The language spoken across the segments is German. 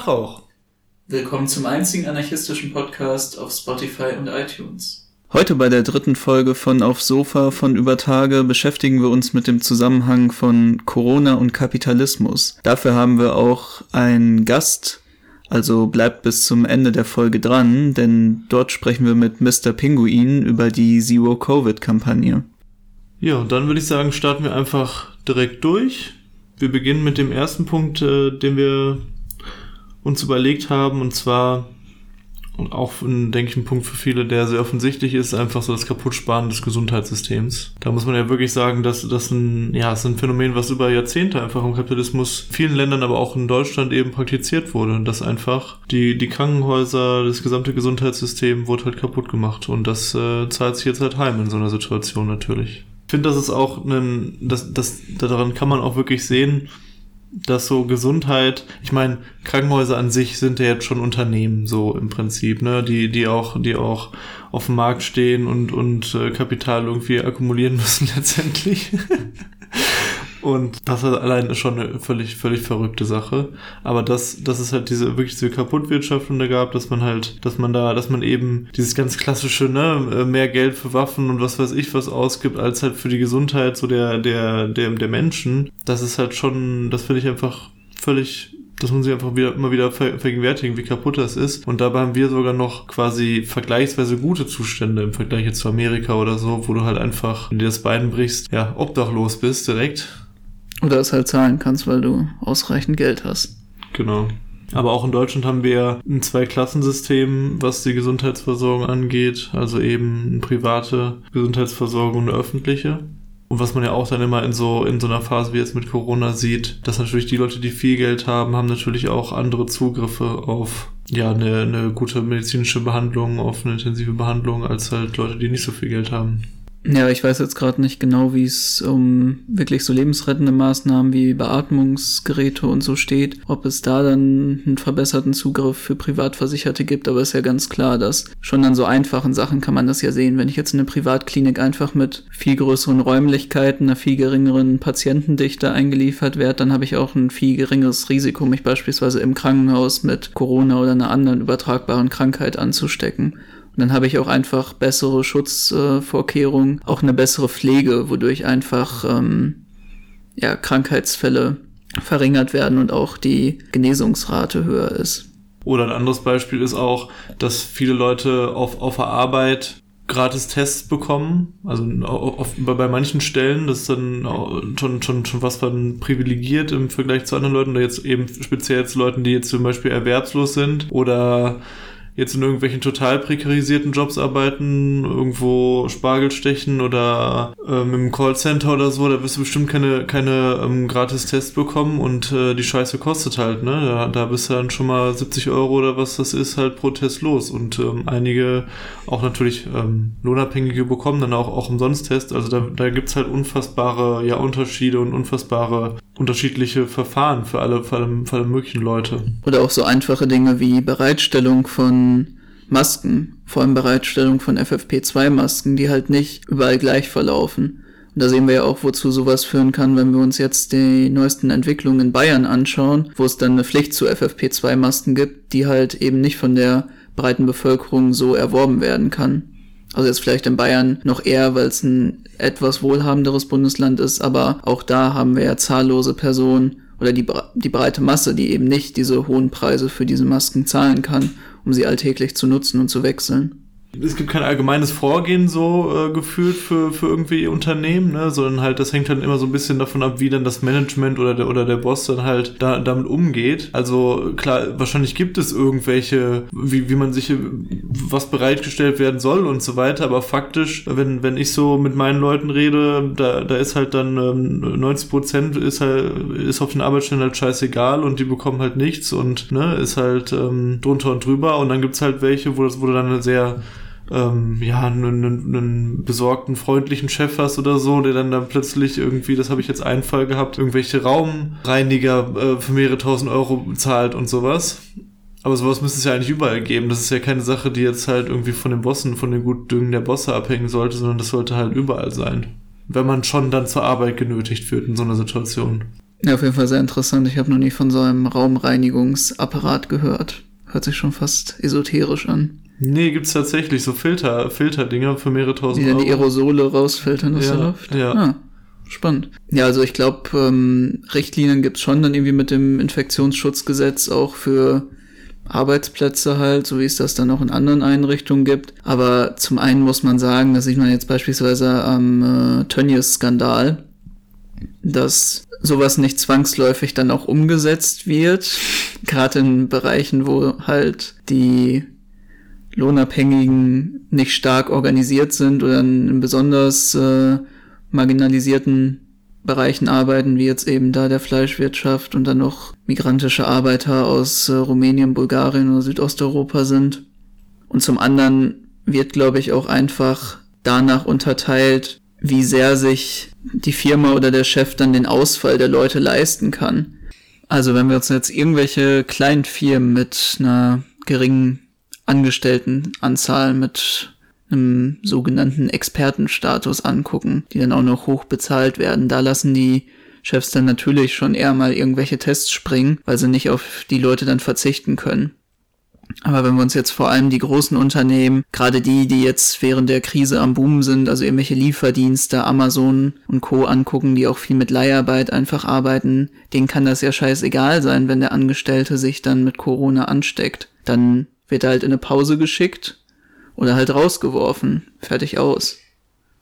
Tag auch. Willkommen zum einzigen anarchistischen Podcast auf Spotify und iTunes. Heute bei der dritten Folge von Auf Sofa von Über Tage beschäftigen wir uns mit dem Zusammenhang von Corona und Kapitalismus. Dafür haben wir auch einen Gast, also bleibt bis zum Ende der Folge dran, denn dort sprechen wir mit Mr. Pinguin über die Zero-Covid-Kampagne. Ja, und dann würde ich sagen, starten wir einfach direkt durch. Wir beginnen mit dem ersten Punkt, äh, den wir uns überlegt haben, und zwar, und auch, denke ich, ein Punkt für viele, der sehr offensichtlich ist, einfach so das Kaputtsparen des Gesundheitssystems. Da muss man ja wirklich sagen, dass das ein, ja, ist ein Phänomen, was über Jahrzehnte einfach im Kapitalismus vielen Ländern, aber auch in Deutschland eben praktiziert wurde. Und dass einfach die, die Krankenhäuser, das gesamte Gesundheitssystem wurde halt kaputt gemacht. Und das äh, zahlt sich jetzt halt heim in so einer Situation natürlich. Ich finde, das ist auch ein, das, das, daran kann man auch wirklich sehen, dass so Gesundheit, ich meine, Krankenhäuser an sich sind ja jetzt schon Unternehmen, so im Prinzip, ne, die, die auch, die auch auf dem Markt stehen und, und äh, Kapital irgendwie akkumulieren müssen letztendlich. Und das ist allein schon eine völlig, völlig verrückte Sache. Aber dass, dass es halt diese, wirklich diese Kaputtwirtschaftung da gab, dass man halt, dass man da, dass man eben dieses ganz klassische, ne, mehr Geld für Waffen und was weiß ich was ausgibt, als halt für die Gesundheit so der, der, der, der Menschen. Das ist halt schon, das finde ich einfach völlig das muss sich einfach wieder, immer wieder vergegenwärtigen, wie kaputt das ist. Und dabei haben wir sogar noch quasi vergleichsweise gute Zustände im Vergleich jetzt zu Amerika oder so, wo du halt einfach, wenn dir das Bein brichst, ja, obdachlos bist direkt. Oder es halt zahlen kannst, weil du ausreichend Geld hast. Genau. Aber auch in Deutschland haben wir ein Zweiklassensystem, was die Gesundheitsversorgung angeht. Also eben eine private Gesundheitsversorgung und eine öffentliche. Und was man ja auch dann immer in so, in so einer Phase wie jetzt mit Corona sieht, dass natürlich die Leute, die viel Geld haben, haben natürlich auch andere Zugriffe auf ja, eine, eine gute medizinische Behandlung, auf eine intensive Behandlung, als halt Leute, die nicht so viel Geld haben. Ja, ich weiß jetzt gerade nicht genau, wie es um wirklich so lebensrettende Maßnahmen wie Beatmungsgeräte und so steht, ob es da dann einen verbesserten Zugriff für Privatversicherte gibt, aber ist ja ganz klar, dass schon an so einfachen Sachen kann man das ja sehen. Wenn ich jetzt in eine Privatklinik einfach mit viel größeren Räumlichkeiten, einer viel geringeren Patientendichte eingeliefert werde, dann habe ich auch ein viel geringeres Risiko, mich beispielsweise im Krankenhaus mit Corona oder einer anderen übertragbaren Krankheit anzustecken. Dann habe ich auch einfach bessere Schutzvorkehrungen, auch eine bessere Pflege, wodurch einfach ähm, ja, Krankheitsfälle verringert werden und auch die Genesungsrate höher ist. Oder ein anderes Beispiel ist auch, dass viele Leute auf, auf der Arbeit gratis Tests bekommen. Also auf, bei manchen Stellen, das ist dann schon, schon, schon was von privilegiert im Vergleich zu anderen Leuten, oder jetzt eben speziell zu Leuten, die jetzt zum Beispiel erwerbslos sind oder jetzt in irgendwelchen total prekarisierten Jobs arbeiten, irgendwo Spargel stechen oder ähm, im Callcenter oder so, da wirst du bestimmt keine, keine ähm, gratis Tests bekommen und äh, die Scheiße kostet halt, ne? Da, da bist du dann schon mal 70 Euro oder was das ist, halt pro Test los. Und ähm, einige auch natürlich ähm, Lohnabhängige bekommen dann auch, auch umsonst Tests. Also da, da gibt's halt unfassbare ja, Unterschiede und unfassbare unterschiedliche Verfahren für alle, für alle, für alle möglichen Leute. Oder auch so einfache Dinge wie Bereitstellung von Masken, vor allem Bereitstellung von FFP2-Masken, die halt nicht überall gleich verlaufen. Und da sehen wir ja auch, wozu sowas führen kann, wenn wir uns jetzt die neuesten Entwicklungen in Bayern anschauen, wo es dann eine Pflicht zu FFP2-Masken gibt, die halt eben nicht von der breiten Bevölkerung so erworben werden kann. Also jetzt vielleicht in Bayern noch eher, weil es ein etwas wohlhabenderes Bundesland ist, aber auch da haben wir ja zahllose Personen oder die, die breite Masse, die eben nicht diese hohen Preise für diese Masken zahlen kann, um sie alltäglich zu nutzen und zu wechseln es gibt kein allgemeines Vorgehen so äh, gefühlt für, für irgendwie Unternehmen, ne, sondern halt, das hängt halt immer so ein bisschen davon ab, wie dann das Management oder der, oder der Boss dann halt da, damit umgeht. Also klar, wahrscheinlich gibt es irgendwelche, wie, wie man sich, was bereitgestellt werden soll und so weiter, aber faktisch, wenn, wenn ich so mit meinen Leuten rede, da, da ist halt dann ähm, 90 Prozent ist halt, ist auf den Arbeitsstellen halt scheißegal und die bekommen halt nichts und, ne, ist halt ähm, drunter und drüber. Und dann gibt's halt welche, wo das, wo du dann sehr ähm, ja, einen, einen besorgten, freundlichen Chef hast oder so, der dann dann plötzlich irgendwie, das habe ich jetzt einen Fall gehabt, irgendwelche Raumreiniger äh, für mehrere tausend Euro zahlt und sowas. Aber sowas müsste es ja eigentlich überall geben. Das ist ja keine Sache, die jetzt halt irgendwie von den Bossen, von den Gutdüngen der Bosse abhängen sollte, sondern das sollte halt überall sein. Wenn man schon dann zur Arbeit genötigt wird in so einer Situation. Ja, auf jeden Fall sehr interessant. Ich habe noch nie von so einem Raumreinigungsapparat gehört. Hört sich schon fast esoterisch an. Nee, gibt's tatsächlich so Filter, Filterdinger für mehrere tausend Die dann Euro. die Aerosole rausfiltern aus Ja, der Luft. ja. Ah, spannend. Ja, also ich glaube, ähm, Richtlinien gibt's schon dann irgendwie mit dem Infektionsschutzgesetz auch für Arbeitsplätze halt, so wie es das dann auch in anderen Einrichtungen gibt. Aber zum einen muss man sagen, das sieht man jetzt beispielsweise am äh, Tönnies-Skandal, dass sowas nicht zwangsläufig dann auch umgesetzt wird, gerade in Bereichen, wo halt die Lohnabhängigen nicht stark organisiert sind oder in besonders äh, marginalisierten Bereichen arbeiten, wie jetzt eben da der Fleischwirtschaft und dann noch migrantische Arbeiter aus äh, Rumänien, Bulgarien oder Südosteuropa sind. Und zum anderen wird, glaube ich, auch einfach danach unterteilt, wie sehr sich die Firma oder der Chef dann den Ausfall der Leute leisten kann. Also wenn wir uns jetzt irgendwelche kleinen Firmen mit einer geringen Angestelltenanzahl mit einem sogenannten Expertenstatus angucken, die dann auch noch hoch bezahlt werden. Da lassen die Chefs dann natürlich schon eher mal irgendwelche Tests springen, weil sie nicht auf die Leute dann verzichten können. Aber wenn wir uns jetzt vor allem die großen Unternehmen, gerade die, die jetzt während der Krise am Boom sind, also irgendwelche Lieferdienste, Amazon und Co. angucken, die auch viel mit Leiharbeit einfach arbeiten, denen kann das ja scheißegal sein, wenn der Angestellte sich dann mit Corona ansteckt. Dann wird er halt in eine Pause geschickt oder halt rausgeworfen. Fertig aus.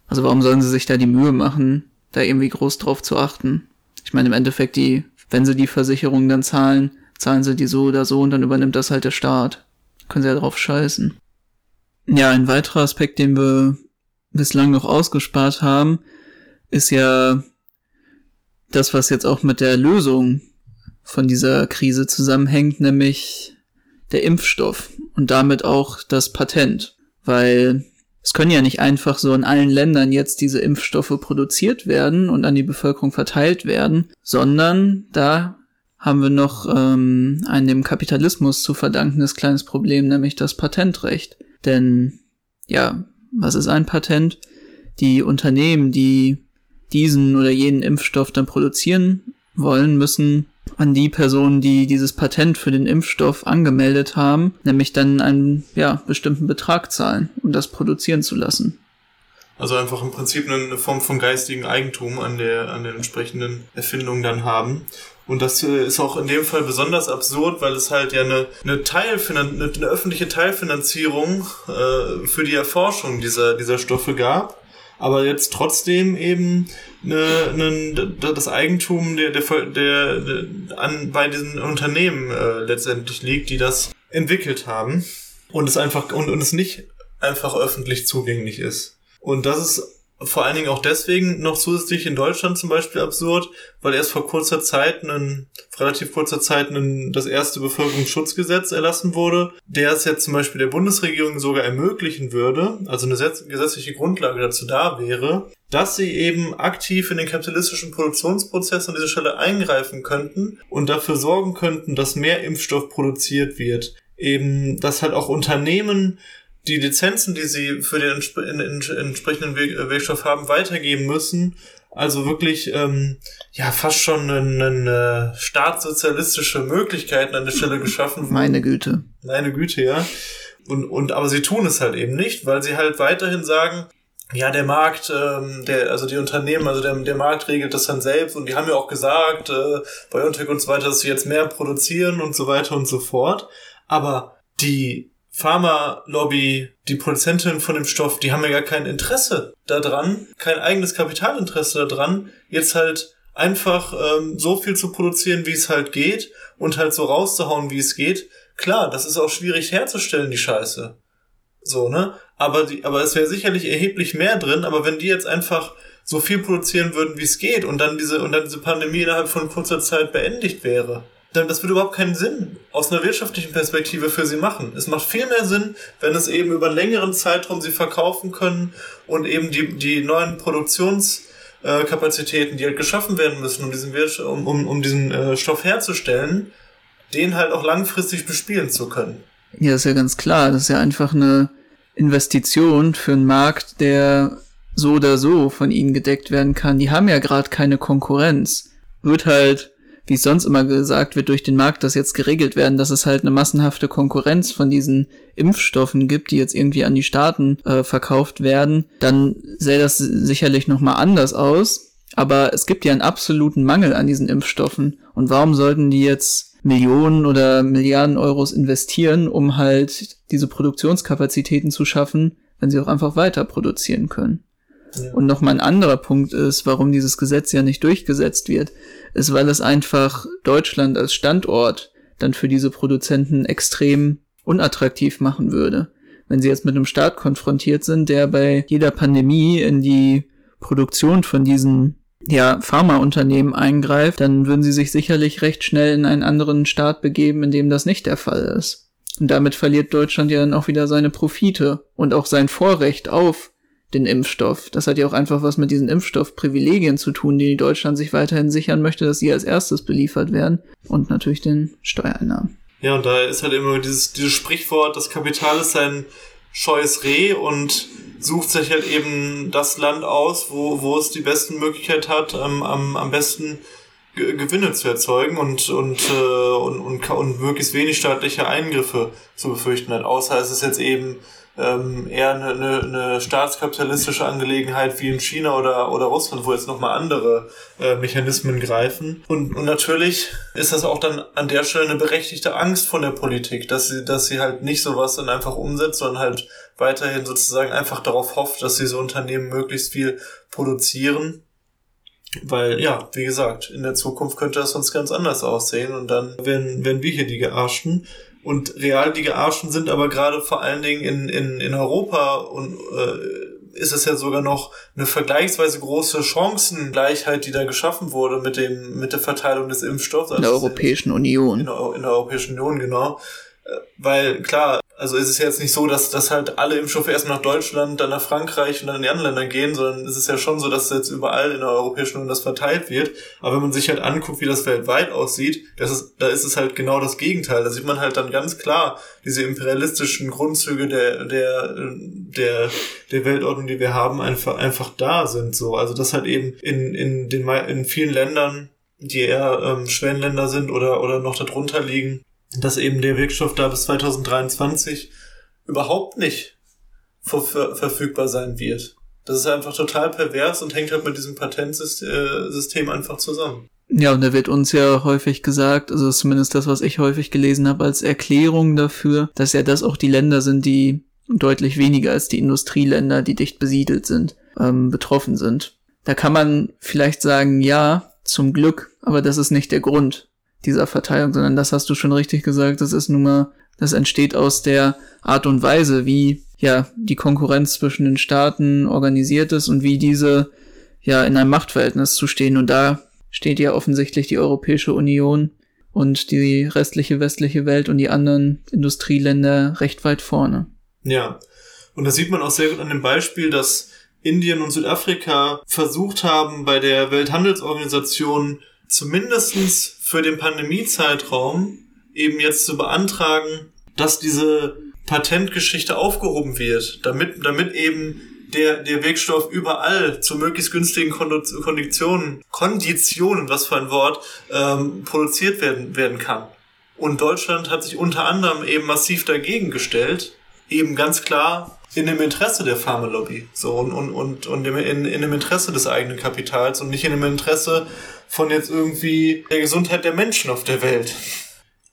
Also warum sollen sie sich da die Mühe machen, da irgendwie groß drauf zu achten? Ich meine, im Endeffekt, die, wenn sie die Versicherung dann zahlen, zahlen sie die so oder so und dann übernimmt das halt der Staat. Können sie ja drauf scheißen. Ja, ein weiterer Aspekt, den wir bislang noch ausgespart haben, ist ja das, was jetzt auch mit der Lösung von dieser Krise zusammenhängt, nämlich der Impfstoff und damit auch das Patent. Weil es können ja nicht einfach so in allen Ländern jetzt diese Impfstoffe produziert werden und an die Bevölkerung verteilt werden, sondern da haben wir noch ähm, ein dem Kapitalismus zu verdankendes kleines Problem, nämlich das Patentrecht. Denn ja, was ist ein Patent? Die Unternehmen, die diesen oder jenen Impfstoff dann produzieren wollen, müssen an die Personen, die dieses Patent für den Impfstoff angemeldet haben, nämlich dann einen ja, bestimmten Betrag zahlen, um das produzieren zu lassen. Also einfach im Prinzip eine Form von geistigen Eigentum an der, an den entsprechenden Erfindungen dann haben. Und das äh, ist auch in dem Fall besonders absurd, weil es halt ja eine, eine, Teilfinan eine öffentliche Teilfinanzierung äh, für die Erforschung dieser, dieser Stoffe gab. Aber jetzt trotzdem eben eine, eine, das Eigentum der, der, der, der an, bei diesen Unternehmen äh, letztendlich liegt, die das entwickelt haben. Und es einfach und, und es nicht einfach öffentlich zugänglich ist. Und das ist vor allen Dingen auch deswegen noch zusätzlich in Deutschland zum Beispiel absurd, weil erst vor kurzer Zeit, ein, relativ kurzer Zeit, ein, das erste Bevölkerungsschutzgesetz erlassen wurde, der es jetzt zum Beispiel der Bundesregierung sogar ermöglichen würde, also eine gesetzliche Grundlage dazu da wäre, dass sie eben aktiv in den kapitalistischen Produktionsprozess an dieser Stelle eingreifen könnten und dafür sorgen könnten, dass mehr Impfstoff produziert wird. Eben, dass halt auch Unternehmen die Lizenzen, die sie für den entspre entsprechenden Wirkstoff haben, weitergeben müssen. Also wirklich, ähm, ja, fast schon eine, eine staatssozialistische Möglichkeiten an der Stelle geschaffen wurden. Meine Güte. Meine Güte, ja. Und, und aber sie tun es halt eben nicht, weil sie halt weiterhin sagen, ja, der Markt, ähm, der, also die Unternehmen, also der, der Markt regelt das dann selbst und die haben ja auch gesagt, äh, BioNTech und so weiter, dass sie jetzt mehr produzieren und so weiter und so fort. Aber die Pharma-Lobby, die Produzentin von dem Stoff, die haben ja gar kein Interesse daran, kein eigenes Kapitalinteresse daran, jetzt halt einfach ähm, so viel zu produzieren, wie es halt geht und halt so rauszuhauen, wie es geht. Klar, das ist auch schwierig herzustellen, die Scheiße. So, ne? Aber die, aber es wäre sicherlich erheblich mehr drin, aber wenn die jetzt einfach so viel produzieren würden, wie es geht und dann diese, und dann diese Pandemie innerhalb von kurzer Zeit beendigt wäre, dann das würde überhaupt keinen Sinn aus einer wirtschaftlichen Perspektive für sie machen. Es macht viel mehr Sinn, wenn es eben über einen längeren Zeitraum sie verkaufen können und eben die, die neuen Produktionskapazitäten, die halt geschaffen werden müssen, um diesen, um, um, um diesen äh, Stoff herzustellen, den halt auch langfristig bespielen zu können. Ja, ist ja ganz klar. Das ist ja einfach eine Investition für einen Markt, der so oder so von ihnen gedeckt werden kann. Die haben ja gerade keine Konkurrenz. wird halt, wie es sonst immer gesagt wird, durch den Markt das jetzt geregelt werden, dass es halt eine massenhafte Konkurrenz von diesen Impfstoffen gibt, die jetzt irgendwie an die Staaten äh, verkauft werden, dann sähe das sicherlich nochmal anders aus. Aber es gibt ja einen absoluten Mangel an diesen Impfstoffen. Und warum sollten die jetzt Millionen oder Milliarden Euros investieren, um halt diese Produktionskapazitäten zu schaffen, wenn sie auch einfach weiter produzieren können? Ja. Und nochmal ein anderer Punkt ist, warum dieses Gesetz ja nicht durchgesetzt wird, ist, weil es einfach Deutschland als Standort dann für diese Produzenten extrem unattraktiv machen würde. Wenn sie jetzt mit einem Staat konfrontiert sind, der bei jeder Pandemie in die Produktion von diesen ja, Pharmaunternehmen eingreift, dann würden sie sich sicherlich recht schnell in einen anderen Staat begeben, in dem das nicht der Fall ist. Und damit verliert Deutschland ja dann auch wieder seine Profite und auch sein Vorrecht auf den Impfstoff. Das hat ja auch einfach was mit diesen Impfstoffprivilegien zu tun, die Deutschland sich weiterhin sichern möchte, dass sie als erstes beliefert werden und natürlich den Steuereinnahmen. Ja, und da ist halt immer dieses, dieses Sprichwort, das Kapital ist ein scheues Reh und sucht sich halt eben das Land aus, wo, wo es die besten Möglichkeit hat, am, am, am besten Gewinne zu erzeugen und, und, äh, und, und, und möglichst wenig staatliche Eingriffe zu befürchten hat. Außer es ist jetzt eben ähm, eher eine, eine, eine staatskapitalistische Angelegenheit wie in China oder, oder Russland, wo jetzt nochmal andere äh, Mechanismen greifen. Und, und natürlich ist das auch dann an der Stelle eine berechtigte Angst von der Politik, dass sie, dass sie halt nicht sowas dann einfach umsetzt, sondern halt weiterhin sozusagen einfach darauf hofft, dass diese Unternehmen möglichst viel produzieren. Weil, ja, wie gesagt, in der Zukunft könnte das sonst ganz anders aussehen und dann werden, werden wir hier die Gearschten. Und real die Gearschten sind aber gerade vor allen Dingen in, in, in Europa und äh, ist es ja sogar noch eine vergleichsweise große Chancengleichheit, die da geschaffen wurde mit dem mit der Verteilung des Impfstoffs. Also in der Europäischen Union. In der, in der Europäischen Union, genau. Äh, weil klar, also ist es jetzt nicht so, dass, dass halt alle Impfstoffe erst nach Deutschland, dann nach Frankreich und dann in die anderen Länder gehen, sondern es ist ja schon so, dass jetzt überall in der Europäischen Union das verteilt wird. Aber wenn man sich halt anguckt, wie das weltweit aussieht, das ist, da ist es halt genau das Gegenteil. Da sieht man halt dann ganz klar diese imperialistischen Grundzüge der, der, der, der Weltordnung, die wir haben, einfach, einfach da sind, so. Also, das halt eben in, in den, in vielen Ländern, die eher ähm, Schwellenländer sind oder, oder noch darunter liegen, dass eben der Wirkstoff da bis 2023 überhaupt nicht ver verfügbar sein wird. Das ist einfach total pervers und hängt halt mit diesem Patentsystem einfach zusammen. Ja, und da wird uns ja häufig gesagt, also zumindest das, was ich häufig gelesen habe, als Erklärung dafür, dass ja das auch die Länder sind, die deutlich weniger als die Industrieländer, die dicht besiedelt sind, ähm, betroffen sind. Da kann man vielleicht sagen, ja, zum Glück, aber das ist nicht der Grund dieser Verteilung, sondern das hast du schon richtig gesagt, das ist nun mal, das entsteht aus der Art und Weise, wie ja die Konkurrenz zwischen den Staaten organisiert ist und wie diese ja in einem Machtverhältnis zu stehen. Und da steht ja offensichtlich die Europäische Union und die restliche westliche Welt und die anderen Industrieländer recht weit vorne. Ja. Und das sieht man auch sehr gut an dem Beispiel, dass Indien und Südafrika versucht haben, bei der Welthandelsorganisation zumindestens für den Pandemiezeitraum eben jetzt zu beantragen, dass diese Patentgeschichte aufgehoben wird, damit, damit eben der, der Wirkstoff überall zu möglichst günstigen Konditionen, Konditionen, was für ein Wort, ähm, produziert werden, werden kann. Und Deutschland hat sich unter anderem eben massiv dagegen gestellt, eben ganz klar in dem Interesse der Pharmalobby, so, und, und, und, und in, in dem Interesse des eigenen Kapitals und nicht in dem Interesse von jetzt irgendwie der Gesundheit der Menschen auf der Welt.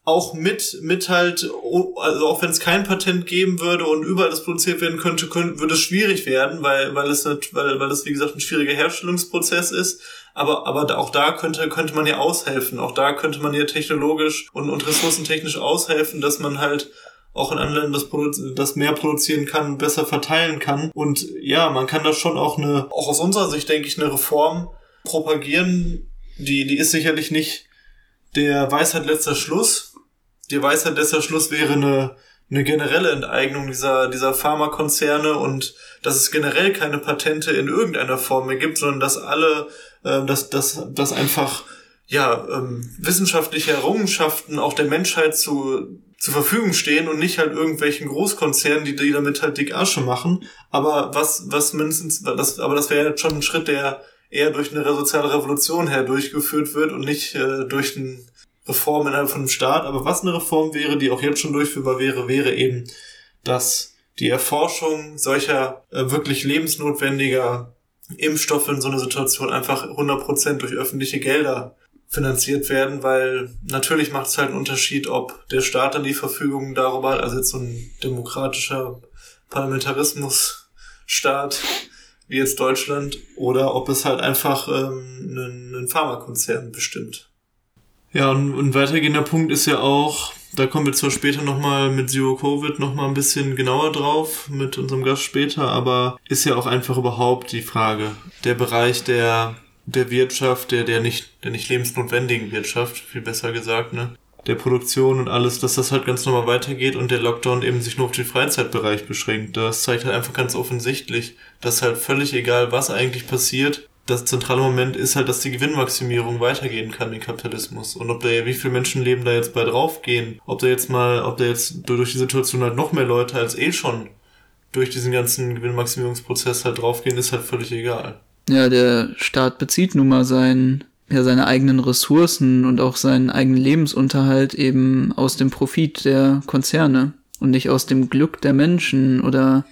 Auch mit, mit halt, also auch wenn es kein Patent geben würde und überall das produziert werden könnte, könnte würde es schwierig werden, weil, weil es nicht, weil, weil es wie gesagt ein schwieriger Herstellungsprozess ist. Aber, aber auch da könnte, könnte man ja aushelfen. Auch da könnte man ja technologisch und, und ressourcentechnisch aushelfen, dass man halt auch in anderen das, das mehr produzieren kann, besser verteilen kann. Und ja, man kann da schon auch eine, auch aus unserer Sicht denke ich, eine Reform propagieren, die, die ist sicherlich nicht der Weisheit letzter Schluss. Die Weisheit letzter Schluss wäre eine, eine generelle Enteignung dieser, dieser Pharmakonzerne und dass es generell keine Patente in irgendeiner Form mehr gibt, sondern dass alle, äh, dass, dass, dass einfach ja, ähm, wissenschaftliche Errungenschaften auch der Menschheit zu, zur Verfügung stehen und nicht halt irgendwelchen Großkonzernen, die, die damit halt dick Asche machen. Aber was, was mindestens, das, aber das wäre jetzt schon ein Schritt, der eher durch eine soziale Revolution her durchgeführt wird und nicht äh, durch eine Reform innerhalb von einem Staat. Aber was eine Reform wäre, die auch jetzt schon durchführbar wäre, wäre eben, dass die Erforschung solcher äh, wirklich lebensnotwendiger Impfstoffe in so einer Situation einfach 100% durch öffentliche Gelder finanziert werden, weil natürlich macht es halt einen Unterschied, ob der Staat dann die Verfügung darüber hat, also jetzt so ein demokratischer Parlamentarismusstaat wie jetzt Deutschland, oder ob es halt einfach ähm, einen, einen Pharmakonzern bestimmt. Ja, und ein weitergehender Punkt ist ja auch, da kommen wir zwar später nochmal mit Zero Covid nochmal ein bisschen genauer drauf, mit unserem Gast später, aber ist ja auch einfach überhaupt die Frage, der Bereich der, der Wirtschaft, der, der nicht, der nicht lebensnotwendigen Wirtschaft, viel besser gesagt, ne? Der Produktion und alles, dass das halt ganz normal weitergeht und der Lockdown eben sich nur auf den Freizeitbereich beschränkt. Das zeigt halt einfach ganz offensichtlich, dass halt völlig egal, was eigentlich passiert, das zentrale Moment ist halt, dass die Gewinnmaximierung weitergehen kann im Kapitalismus. Und ob da wie viele Menschenleben da jetzt bei draufgehen, ob da jetzt mal, ob da jetzt durch die Situation halt noch mehr Leute als eh schon durch diesen ganzen Gewinnmaximierungsprozess halt draufgehen, ist halt völlig egal. Ja, der Staat bezieht nun mal sein, ja, seine eigenen Ressourcen und auch seinen eigenen Lebensunterhalt eben aus dem Profit der Konzerne und nicht aus dem Glück der Menschen oder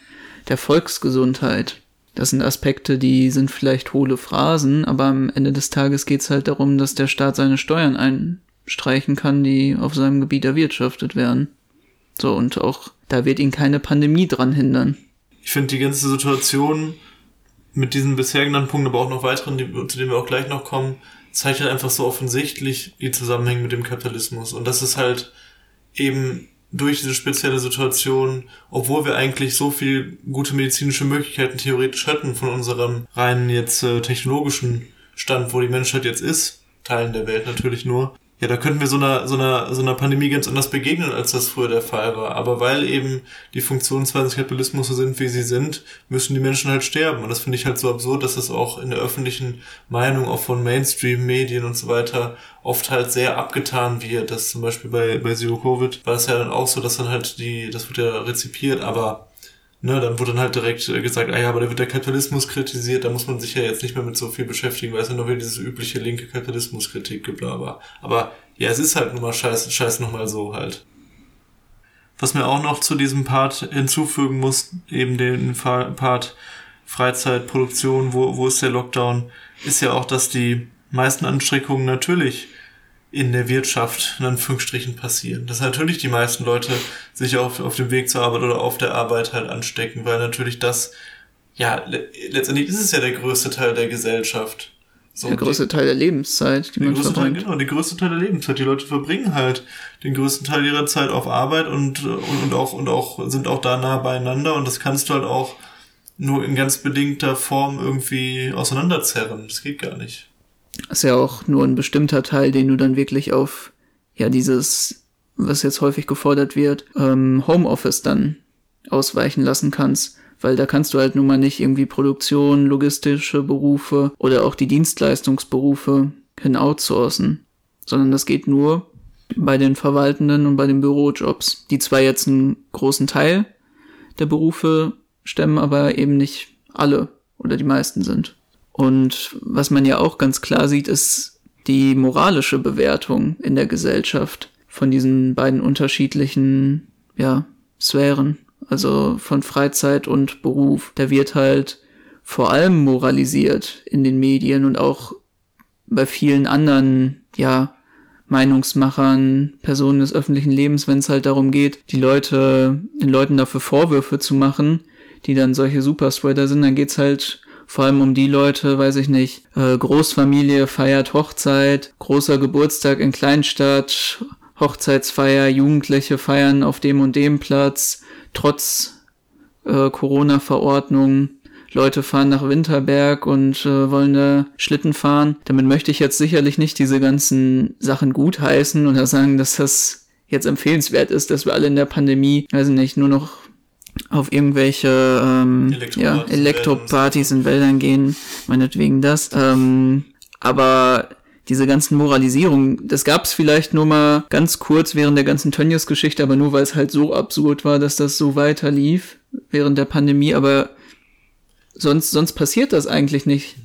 der Volksgesundheit. Das sind Aspekte, die sind vielleicht hohle Phrasen, aber am Ende des Tages geht es halt darum, dass der Staat seine Steuern einstreichen kann, die auf seinem Gebiet erwirtschaftet werden. So, und auch da wird ihn keine Pandemie dran hindern. Ich finde die ganze Situation mit diesen bisher genannten Punkten, aber auch noch weiteren, die, zu denen wir auch gleich noch kommen, zeigt halt einfach so offensichtlich die Zusammenhänge mit dem Kapitalismus. Und das ist halt eben durch diese spezielle Situation, obwohl wir eigentlich so viel gute medizinische Möglichkeiten theoretisch hätten von unserem reinen jetzt äh, technologischen Stand, wo die Menschheit jetzt ist, Teilen der Welt natürlich nur, ja, da könnten wir so einer, so einer, so einer Pandemie ganz anders begegnen, als das früher der Fall war. Aber weil eben die Funktionsweisen des Kapitalismus so sind, wie sie sind, müssen die Menschen halt sterben. Und das finde ich halt so absurd, dass das auch in der öffentlichen Meinung, auch von Mainstream-Medien und so weiter, oft halt sehr abgetan wird. Das zum Beispiel bei, bei Zero Covid war es ja dann auch so, dass dann halt die, das wird ja rezipiert, aber Ne, dann wurde dann halt direkt äh, gesagt, ah ja, aber da wird der Kapitalismus kritisiert, da muss man sich ja jetzt nicht mehr mit so viel beschäftigen, weil es ja noch wieder diese übliche linke Kapitalismuskritik gibt, aber, aber ja, es ist halt nun mal scheiße, scheiße nochmal so halt. Was mir auch noch zu diesem Part hinzufügen muss, eben den Part Freizeitproduktion, wo, wo ist der Lockdown, ist ja auch, dass die meisten Anstreckungen natürlich in der Wirtschaft in Anführungsstrichen passieren. Dass natürlich die meisten Leute sich auf, auf dem Weg zur Arbeit oder auf der Arbeit halt anstecken, weil natürlich das, ja, le letztendlich ist es ja der größte Teil der Gesellschaft. So, der größte Teil der Lebenszeit, die man verbringt. Teil, genau, der größte Teil der Lebenszeit. Die Leute verbringen halt den größten Teil ihrer Zeit auf Arbeit und, und, und auch, und auch, sind auch da nah beieinander und das kannst du halt auch nur in ganz bedingter Form irgendwie auseinanderzerren. Das geht gar nicht ist ja auch nur ein bestimmter Teil, den du dann wirklich auf, ja, dieses, was jetzt häufig gefordert wird, ähm, Homeoffice dann ausweichen lassen kannst. Weil da kannst du halt nun mal nicht irgendwie Produktion, logistische Berufe oder auch die Dienstleistungsberufe hin outsourcen. Sondern das geht nur bei den Verwaltenden und bei den Bürojobs, die zwar jetzt einen großen Teil der Berufe stemmen, aber eben nicht alle oder die meisten sind. Und was man ja auch ganz klar sieht, ist die moralische Bewertung in der Gesellschaft von diesen beiden unterschiedlichen, ja, Sphären, also von Freizeit und Beruf. Da wird halt vor allem moralisiert in den Medien und auch bei vielen anderen, ja, Meinungsmachern, Personen des öffentlichen Lebens, wenn es halt darum geht, die Leute, den Leuten dafür Vorwürfe zu machen, die dann solche Superspreader sind, dann geht's halt vor allem um die Leute, weiß ich nicht, äh, Großfamilie feiert Hochzeit, großer Geburtstag in Kleinstadt, Hochzeitsfeier, Jugendliche feiern auf dem und dem Platz, trotz äh, Corona-Verordnung. Leute fahren nach Winterberg und äh, wollen da Schlitten fahren. Damit möchte ich jetzt sicherlich nicht diese ganzen Sachen gutheißen oder sagen, dass das jetzt empfehlenswert ist, dass wir alle in der Pandemie, weiß ich nicht, nur noch auf irgendwelche ähm, Elektropartys, ja, Elektropartys in Wäldern gehen, meinetwegen das. Ähm, aber diese ganzen Moralisierungen, das gab es vielleicht nur mal ganz kurz während der ganzen Tönnies-Geschichte, aber nur weil es halt so absurd war, dass das so weiter lief während der Pandemie, aber sonst, sonst passiert das eigentlich nicht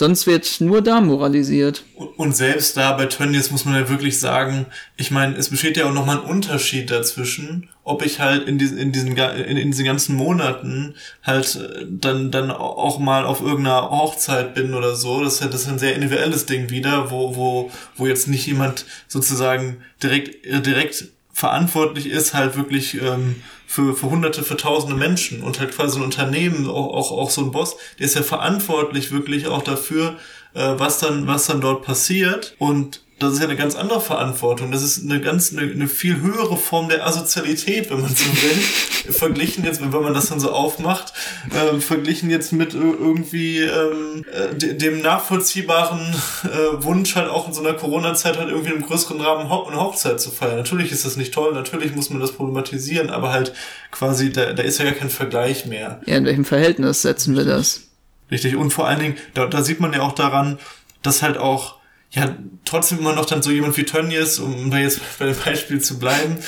Sonst wird nur da moralisiert. Und selbst da bei Tönnies muss man ja wirklich sagen, ich meine, es besteht ja auch nochmal ein Unterschied dazwischen, ob ich halt in diesen, in diesen, in, in diesen ganzen Monaten halt äh, dann, dann auch mal auf irgendeiner Hochzeit bin oder so. Das ist ja, das ist ein sehr individuelles Ding wieder, wo, wo, wo jetzt nicht jemand sozusagen direkt, äh, direkt verantwortlich ist, halt wirklich ähm, für, für hunderte, für tausende Menschen und halt quasi ein Unternehmen, auch, auch, auch so ein Boss, der ist ja verantwortlich wirklich auch dafür, äh, was dann, was dann dort passiert. Und das ist ja eine ganz andere Verantwortung. Das ist eine ganz, eine, eine viel höhere Form der Asozialität, wenn man so will. verglichen jetzt, wenn man das dann so aufmacht, äh, verglichen jetzt mit irgendwie ähm, äh, dem nachvollziehbaren äh, Wunsch halt auch in so einer Corona-Zeit halt irgendwie im größeren Rahmen Ho eine Hochzeit zu feiern. Natürlich ist das nicht toll, natürlich muss man das problematisieren, aber halt quasi, da, da ist ja gar kein Vergleich mehr. Ja, in welchem Verhältnis setzen wir das? Richtig, und vor allen Dingen, da, da sieht man ja auch daran, dass halt auch ja trotzdem immer noch dann so jemand wie Tönnies, um da jetzt bei dem Beispiel zu bleiben,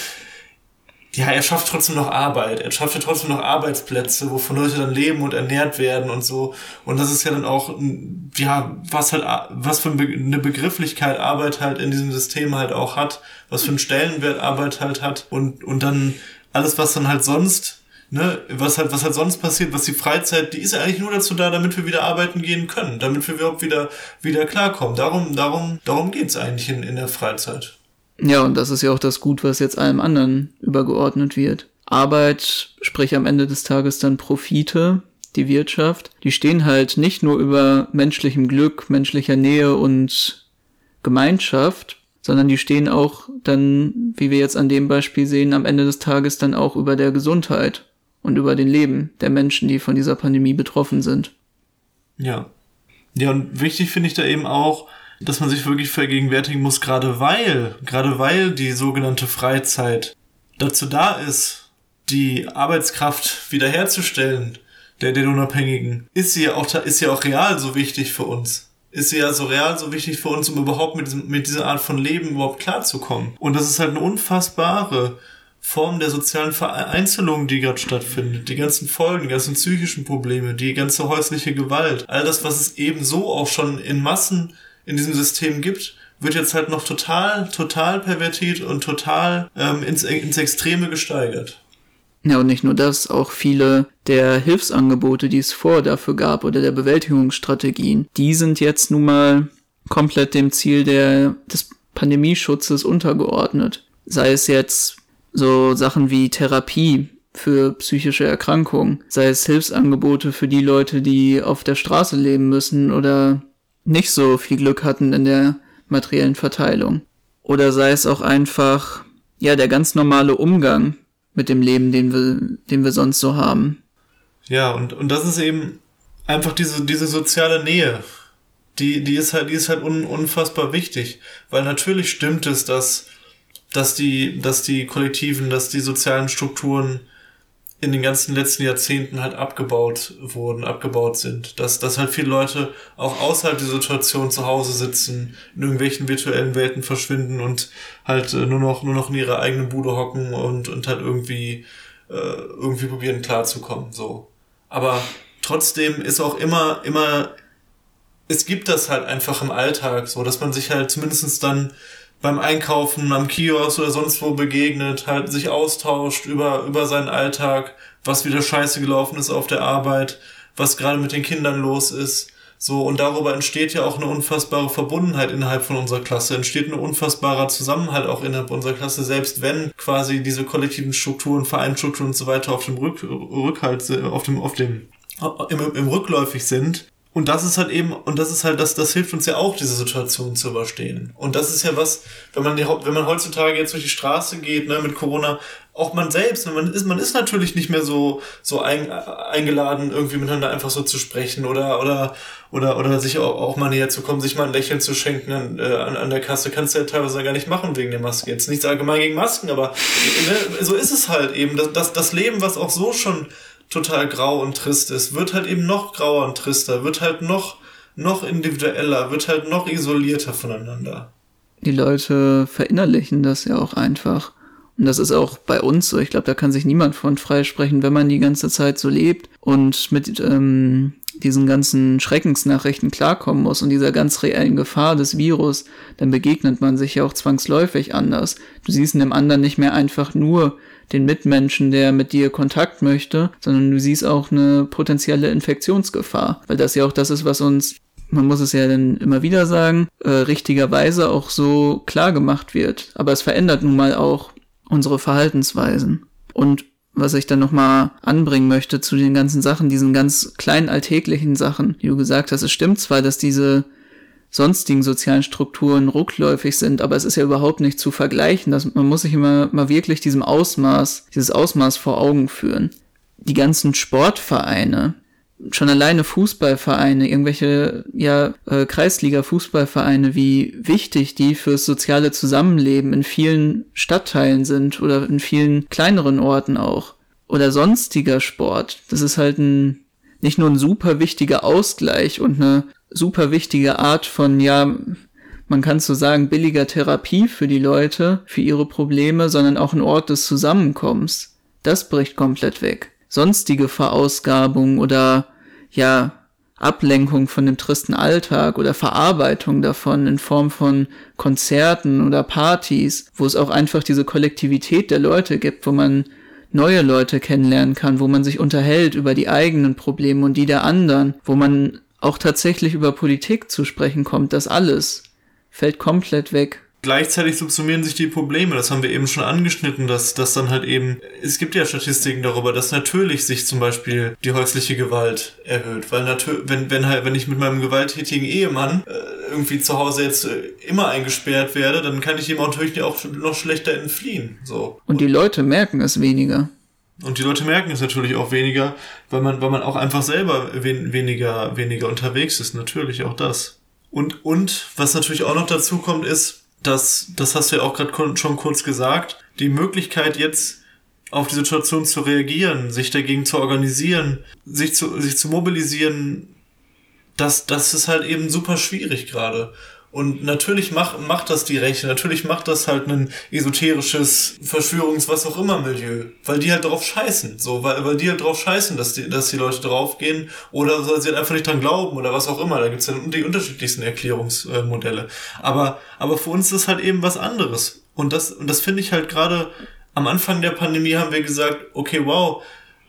ja, er schafft trotzdem noch Arbeit. Er schafft ja trotzdem noch Arbeitsplätze, wovon Leute dann leben und ernährt werden und so. Und das ist ja dann auch, ja, was halt, was für eine Begrifflichkeit Arbeit halt in diesem System halt auch hat, was für einen Stellenwert Arbeit halt hat und, und dann alles, was dann halt sonst ne, was halt, was halt sonst passiert, was die Freizeit, die ist ja eigentlich nur dazu da, damit wir wieder arbeiten gehen können, damit wir überhaupt wieder, wieder klarkommen. Darum, darum, darum geht's eigentlich in, in der Freizeit. Ja, und das ist ja auch das Gut, was jetzt allem anderen übergeordnet wird. Arbeit, sprich am Ende des Tages dann Profite, die Wirtschaft, die stehen halt nicht nur über menschlichem Glück, menschlicher Nähe und Gemeinschaft, sondern die stehen auch dann, wie wir jetzt an dem Beispiel sehen, am Ende des Tages dann auch über der Gesundheit und über den Leben der Menschen, die von dieser Pandemie betroffen sind. Ja. Ja, und wichtig finde ich da eben auch, dass man sich wirklich vergegenwärtigen muss, gerade weil, gerade weil die sogenannte Freizeit dazu da ist, die Arbeitskraft wiederherzustellen, der den Unabhängigen, ist sie ja auch, ist sie auch real so wichtig für uns. Ist sie ja so real so wichtig für uns, um überhaupt mit, diesem, mit dieser Art von Leben überhaupt klarzukommen. Und das ist halt eine unfassbare Form der sozialen Vereinzelung, die gerade stattfindet, die ganzen Folgen, die ganzen psychischen Probleme, die ganze häusliche Gewalt, all das, was es eben so auch schon in Massen in diesem System gibt, wird jetzt halt noch total, total pervertiert und total ähm, ins, ins Extreme gesteigert. Ja, und nicht nur das, auch viele der Hilfsangebote, die es vor dafür gab oder der Bewältigungsstrategien, die sind jetzt nun mal komplett dem Ziel der, des Pandemieschutzes untergeordnet. Sei es jetzt so Sachen wie Therapie für psychische Erkrankungen, sei es Hilfsangebote für die Leute, die auf der Straße leben müssen oder nicht so viel Glück hatten in der materiellen Verteilung. Oder sei es auch einfach, ja, der ganz normale Umgang mit dem Leben, den wir, den wir sonst so haben. Ja, und, und das ist eben einfach diese, diese soziale Nähe. Die, die ist halt, die ist halt un, unfassbar wichtig. Weil natürlich stimmt es, dass dass die, dass die Kollektiven, dass die sozialen Strukturen in den ganzen letzten Jahrzehnten halt abgebaut wurden, abgebaut sind. Dass, dass halt viele Leute auch außerhalb der Situation zu Hause sitzen, in irgendwelchen virtuellen Welten verschwinden und halt äh, nur noch, nur noch in ihrer eigenen Bude hocken und, und halt irgendwie, äh, irgendwie probieren klarzukommen, so. Aber trotzdem ist auch immer, immer, es gibt das halt einfach im Alltag, so, dass man sich halt zumindestens dann beim Einkaufen am Kiosk oder sonst wo begegnet, halt sich austauscht über, über seinen Alltag, was wieder scheiße gelaufen ist auf der Arbeit, was gerade mit den Kindern los ist. So, und darüber entsteht ja auch eine unfassbare Verbundenheit innerhalb von unserer Klasse, entsteht ein unfassbarer Zusammenhalt auch innerhalb unserer Klasse, selbst wenn quasi diese kollektiven Strukturen, Vereinsstrukturen und so weiter auf dem Rück, Rückhalt, auf dem, auf dem, im, im Rückläufig sind, und das ist halt eben, und das ist halt, das, das hilft uns ja auch, diese Situation zu überstehen. Und das ist ja was, wenn man, wenn man heutzutage jetzt durch die Straße geht, ne, mit Corona, auch man selbst, man ist, man ist natürlich nicht mehr so, so ein, eingeladen, irgendwie miteinander einfach so zu sprechen oder, oder, oder, oder sich auch, auch mal näher zu kommen, sich mal ein Lächeln zu schenken an, äh, an, an der Kasse, kannst du ja teilweise gar nicht machen wegen der Maske. Jetzt nichts allgemein gegen Masken, aber ne, so ist es halt eben. Das, das, das Leben, was auch so schon total grau und trist ist, wird halt eben noch grauer und trister, wird halt noch, noch individueller, wird halt noch isolierter voneinander. Die Leute verinnerlichen das ja auch einfach. Und das ist auch bei uns so. Ich glaube, da kann sich niemand von freisprechen, wenn man die ganze Zeit so lebt und mit ähm, diesen ganzen Schreckensnachrichten klarkommen muss und dieser ganz reellen Gefahr des Virus, dann begegnet man sich ja auch zwangsläufig anders. Du siehst in dem anderen nicht mehr einfach nur den Mitmenschen, der mit dir Kontakt möchte, sondern du siehst auch eine potenzielle Infektionsgefahr, weil das ja auch das ist, was uns man muss es ja dann immer wieder sagen, äh, richtigerweise auch so klar gemacht wird. Aber es verändert nun mal auch unsere Verhaltensweisen. Und was ich dann nochmal anbringen möchte zu den ganzen Sachen, diesen ganz kleinen alltäglichen Sachen, die du gesagt hast. Es stimmt zwar, dass diese sonstigen sozialen Strukturen rückläufig sind, aber es ist ja überhaupt nicht zu vergleichen. Dass man muss sich immer mal wirklich diesem Ausmaß, dieses Ausmaß vor Augen führen. Die ganzen Sportvereine, schon alleine Fußballvereine, irgendwelche ja äh, Kreisliga-Fußballvereine, wie wichtig die fürs soziale Zusammenleben in vielen Stadtteilen sind oder in vielen kleineren Orten auch. Oder sonstiger Sport. Das ist halt ein nicht nur ein super wichtiger Ausgleich und eine super wichtige Art von, ja, man kann so sagen, billiger Therapie für die Leute, für ihre Probleme, sondern auch ein Ort des Zusammenkommens. Das bricht komplett weg. Sonstige Verausgabung oder ja, Ablenkung von dem tristen Alltag oder Verarbeitung davon in Form von Konzerten oder Partys, wo es auch einfach diese Kollektivität der Leute gibt, wo man neue Leute kennenlernen kann, wo man sich unterhält über die eigenen Probleme und die der anderen, wo man auch tatsächlich über Politik zu sprechen kommt, das alles fällt komplett weg gleichzeitig subsumieren sich die Probleme. Das haben wir eben schon angeschnitten, dass, dass dann halt eben, es gibt ja Statistiken darüber, dass natürlich sich zum Beispiel die häusliche Gewalt erhöht. Weil natürlich, wenn, wenn halt, wenn ich mit meinem gewalttätigen Ehemann äh, irgendwie zu Hause jetzt äh, immer eingesperrt werde, dann kann ich ihm natürlich auch noch schlechter entfliehen. So. Und die Leute merken es weniger. Und die Leute merken es natürlich auch weniger, weil man, weil man auch einfach selber wen, weniger, weniger unterwegs ist. Natürlich auch das. Und, und was natürlich auch noch dazu kommt, ist, dass, das hast du ja auch gerade schon kurz gesagt, die Möglichkeit jetzt auf die Situation zu reagieren, sich dagegen zu organisieren, sich zu, sich zu mobilisieren, das, das ist halt eben super schwierig gerade. Und natürlich macht, macht das die Rechte, natürlich macht das halt ein esoterisches Verschwörungs-, was auch immer Milieu. Weil die halt drauf scheißen. So, weil, weil die halt drauf scheißen, dass die, dass die Leute draufgehen oder weil sie halt einfach nicht dran glauben oder was auch immer. Da gibt's dann die unterschiedlichsten Erklärungsmodelle. Aber, aber für uns ist das halt eben was anderes. Und das, und das finde ich halt gerade am Anfang der Pandemie haben wir gesagt, okay, wow,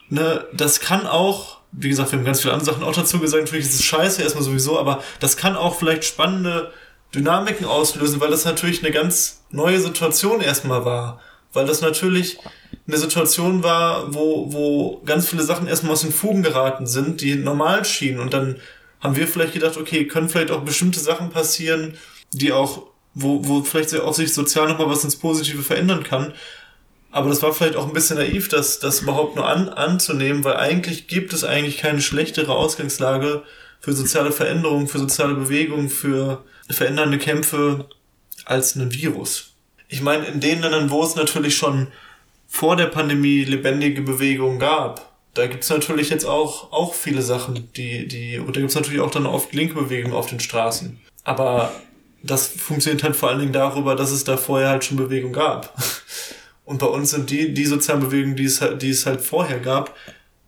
ne, das kann auch wie gesagt, wir haben ganz viele andere Sachen auch dazu gesagt. Natürlich ist es scheiße erstmal sowieso, aber das kann auch vielleicht spannende Dynamiken auslösen, weil das natürlich eine ganz neue Situation erstmal war. Weil das natürlich eine Situation war, wo, wo ganz viele Sachen erstmal aus den Fugen geraten sind, die normal schienen. Und dann haben wir vielleicht gedacht, okay, können vielleicht auch bestimmte Sachen passieren, die auch, wo, wo vielleicht auch sich sozial nochmal was ins Positive verändern kann. Aber das war vielleicht auch ein bisschen naiv, das, das überhaupt nur an, anzunehmen, weil eigentlich gibt es eigentlich keine schlechtere Ausgangslage für soziale Veränderungen, für soziale Bewegungen, für verändernde Kämpfe als ein Virus. Ich meine, in den Ländern, wo es natürlich schon vor der Pandemie lebendige Bewegungen gab, da gibt's natürlich jetzt auch, auch viele Sachen, die, die, und da gibt's natürlich auch dann oft linke Bewegungen auf den Straßen. Aber das funktioniert halt vor allen Dingen darüber, dass es da vorher halt schon Bewegung gab. Und bei uns sind die, die sozialen Bewegungen, die es halt, die es halt vorher gab,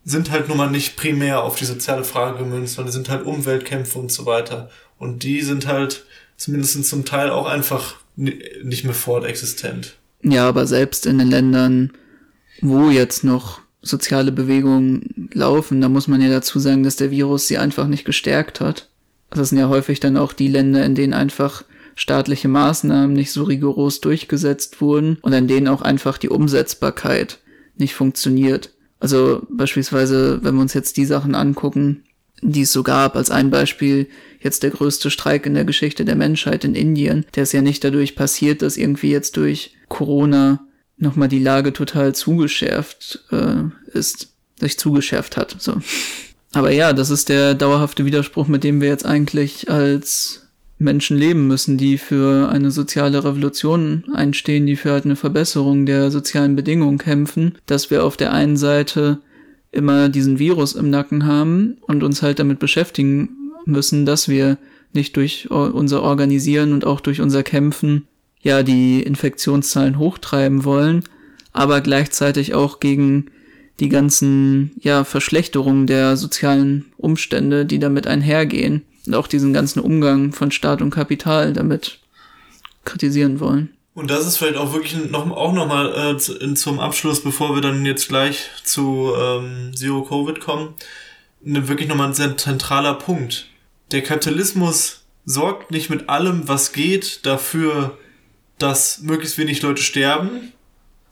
sind halt nun mal nicht primär auf die soziale Frage gemünzt, sondern sind halt Umweltkämpfe und so weiter. Und die sind halt zumindest zum Teil auch einfach nicht mehr fortexistent. Ja, aber selbst in den Ländern, wo jetzt noch soziale Bewegungen laufen, da muss man ja dazu sagen, dass der Virus sie einfach nicht gestärkt hat. Das sind ja häufig dann auch die Länder, in denen einfach staatliche Maßnahmen nicht so rigoros durchgesetzt wurden und in denen auch einfach die Umsetzbarkeit nicht funktioniert. Also beispielsweise, wenn wir uns jetzt die Sachen angucken, die es so gab, als ein Beispiel jetzt der größte Streik in der Geschichte der Menschheit in Indien, der ist ja nicht dadurch passiert, dass irgendwie jetzt durch Corona nochmal die Lage total zugeschärft äh, ist, sich zugeschärft hat. So. Aber ja, das ist der dauerhafte Widerspruch, mit dem wir jetzt eigentlich als Menschen leben müssen, die für eine soziale Revolution einstehen, die für halt eine Verbesserung der sozialen Bedingungen kämpfen, dass wir auf der einen Seite immer diesen Virus im Nacken haben und uns halt damit beschäftigen müssen, dass wir nicht durch unser Organisieren und auch durch unser Kämpfen ja die Infektionszahlen hochtreiben wollen, aber gleichzeitig auch gegen die ganzen, ja, Verschlechterungen der sozialen Umstände, die damit einhergehen und auch diesen ganzen Umgang von Staat und Kapital damit kritisieren wollen. Und das ist vielleicht auch wirklich noch, auch nochmal äh, zu, zum Abschluss, bevor wir dann jetzt gleich zu ähm, Zero Covid kommen, ne, wirklich nochmal ein sehr zentraler Punkt. Der Kapitalismus sorgt nicht mit allem, was geht, dafür, dass möglichst wenig Leute sterben,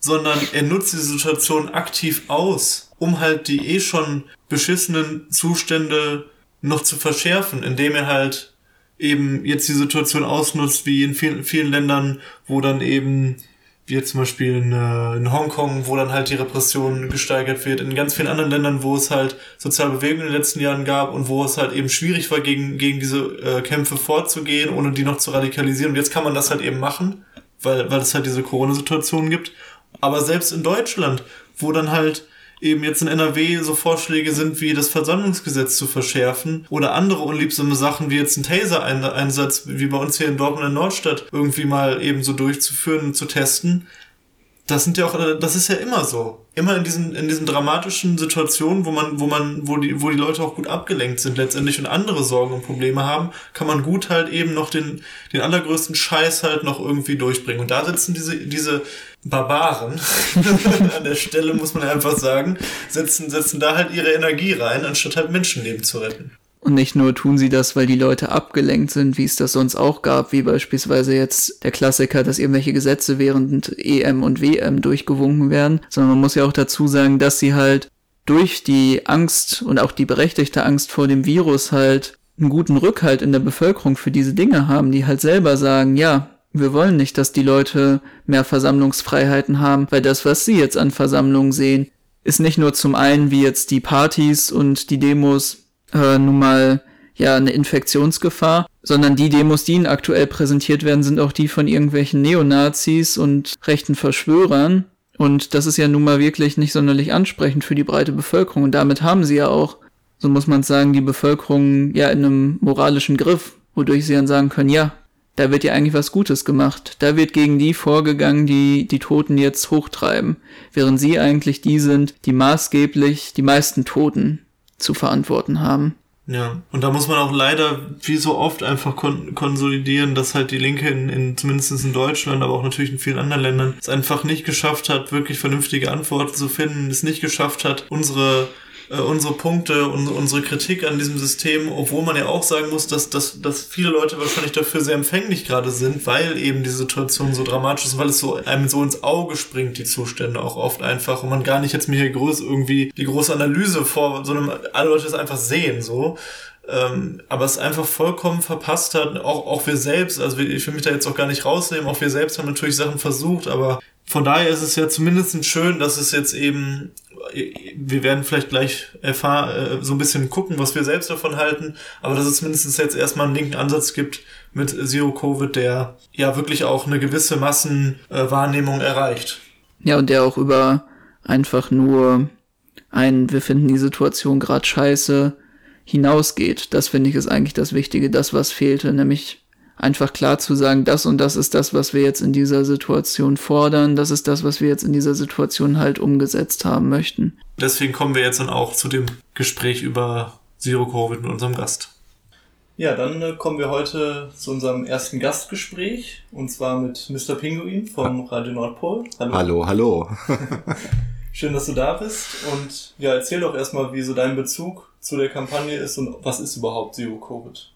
sondern er nutzt die Situation aktiv aus, um halt die eh schon beschissenen Zustände noch zu verschärfen, indem er halt eben jetzt die Situation ausnutzt, wie in vielen, vielen Ländern, wo dann eben, wie jetzt zum Beispiel in, äh, in Hongkong, wo dann halt die Repression gesteigert wird, in ganz vielen anderen Ländern, wo es halt soziale Bewegungen in den letzten Jahren gab und wo es halt eben schwierig war, gegen, gegen diese äh, Kämpfe vorzugehen, ohne die noch zu radikalisieren. Und jetzt kann man das halt eben machen, weil, weil es halt diese Corona-Situation gibt. Aber selbst in Deutschland, wo dann halt eben jetzt in NRW so Vorschläge sind, wie das Versammlungsgesetz zu verschärfen oder andere unliebsame Sachen, wie jetzt ein Taser-Einsatz, wie bei uns hier in Dortmund in Nordstadt, irgendwie mal eben so durchzuführen und zu testen, das sind ja auch, äh, das ist ja immer so. Immer in diesen, in diesen dramatischen Situationen, wo man, wo man, wo die, wo die Leute auch gut abgelenkt sind letztendlich und andere Sorgen und Probleme haben, kann man gut halt eben noch den, den allergrößten Scheiß halt noch irgendwie durchbringen. Und da sitzen diese, diese Barbaren, an der Stelle muss man einfach sagen, setzen, setzen da halt ihre Energie rein, anstatt halt Menschenleben zu retten. Und nicht nur tun sie das, weil die Leute abgelenkt sind, wie es das sonst auch gab, wie beispielsweise jetzt der Klassiker, dass irgendwelche Gesetze während EM und WM durchgewunken werden, sondern man muss ja auch dazu sagen, dass sie halt durch die Angst und auch die berechtigte Angst vor dem Virus halt einen guten Rückhalt in der Bevölkerung für diese Dinge haben, die halt selber sagen, ja, wir wollen nicht, dass die Leute mehr Versammlungsfreiheiten haben, weil das, was sie jetzt an Versammlungen sehen, ist nicht nur zum einen wie jetzt die Partys und die Demos äh, nun mal ja eine Infektionsgefahr, sondern die Demos, die ihnen aktuell präsentiert werden, sind auch die von irgendwelchen Neonazis und rechten Verschwörern. Und das ist ja nun mal wirklich nicht sonderlich ansprechend für die breite Bevölkerung. Und damit haben sie ja auch, so muss man sagen, die Bevölkerung ja in einem moralischen Griff, wodurch sie dann sagen können, ja, da wird ja eigentlich was Gutes gemacht. Da wird gegen die vorgegangen, die die Toten jetzt hochtreiben, während sie eigentlich die sind, die maßgeblich die meisten Toten zu verantworten haben. Ja, und da muss man auch leider, wie so oft, einfach kon konsolidieren, dass halt die Linke in, in zumindest in Deutschland, aber auch natürlich in vielen anderen Ländern, es einfach nicht geschafft hat, wirklich vernünftige Antworten zu finden, es nicht geschafft hat, unsere äh, unsere Punkte und unsere Kritik an diesem System, obwohl man ja auch sagen muss, dass, dass, dass viele Leute wahrscheinlich dafür sehr empfänglich gerade sind, weil eben die Situation so dramatisch ist, weil es so einem so ins Auge springt, die Zustände auch oft einfach und man gar nicht jetzt mir hier groß irgendwie die große Analyse vor, sondern alle Leute es einfach sehen, so. Ähm, aber es einfach vollkommen verpasst hat, auch, auch wir selbst, also ich will mich da jetzt auch gar nicht rausnehmen, auch wir selbst haben natürlich Sachen versucht, aber von daher ist es ja zumindest schön, dass es jetzt eben wir werden vielleicht gleich erfahren, äh, so ein bisschen gucken, was wir selbst davon halten, aber dass es mindestens jetzt erstmal einen linken Ansatz gibt mit Zero Covid, der ja wirklich auch eine gewisse Massenwahrnehmung erreicht. Ja, und der auch über einfach nur ein, wir finden die Situation gerade scheiße, hinausgeht. Das finde ich ist eigentlich das Wichtige, das was fehlte, nämlich einfach klar zu sagen, das und das ist das, was wir jetzt in dieser Situation fordern, das ist das, was wir jetzt in dieser Situation halt umgesetzt haben möchten. Deswegen kommen wir jetzt dann auch zu dem Gespräch über Zero Covid mit unserem Gast. Ja, dann äh, kommen wir heute zu unserem ersten Gastgespräch und zwar mit Mr. Pinguin vom Radio Nordpol. Hallo, hallo. hallo. Schön, dass du da bist und ja, erzähl doch erstmal, wie so dein Bezug zu der Kampagne ist und was ist überhaupt Zero Covid?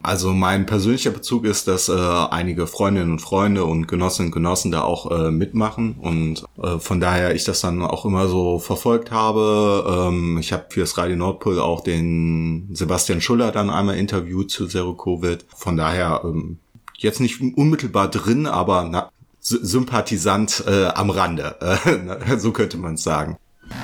Also mein persönlicher Bezug ist, dass äh, einige Freundinnen und Freunde und Genossinnen und Genossen da auch äh, mitmachen und äh, von daher ich das dann auch immer so verfolgt habe. Ähm, ich habe fürs Radio Nordpol auch den Sebastian Schuller dann einmal interviewt zu Zero Covid. Von daher ähm, jetzt nicht unmittelbar drin, aber na, Sympathisant äh, am Rande, so könnte man es sagen.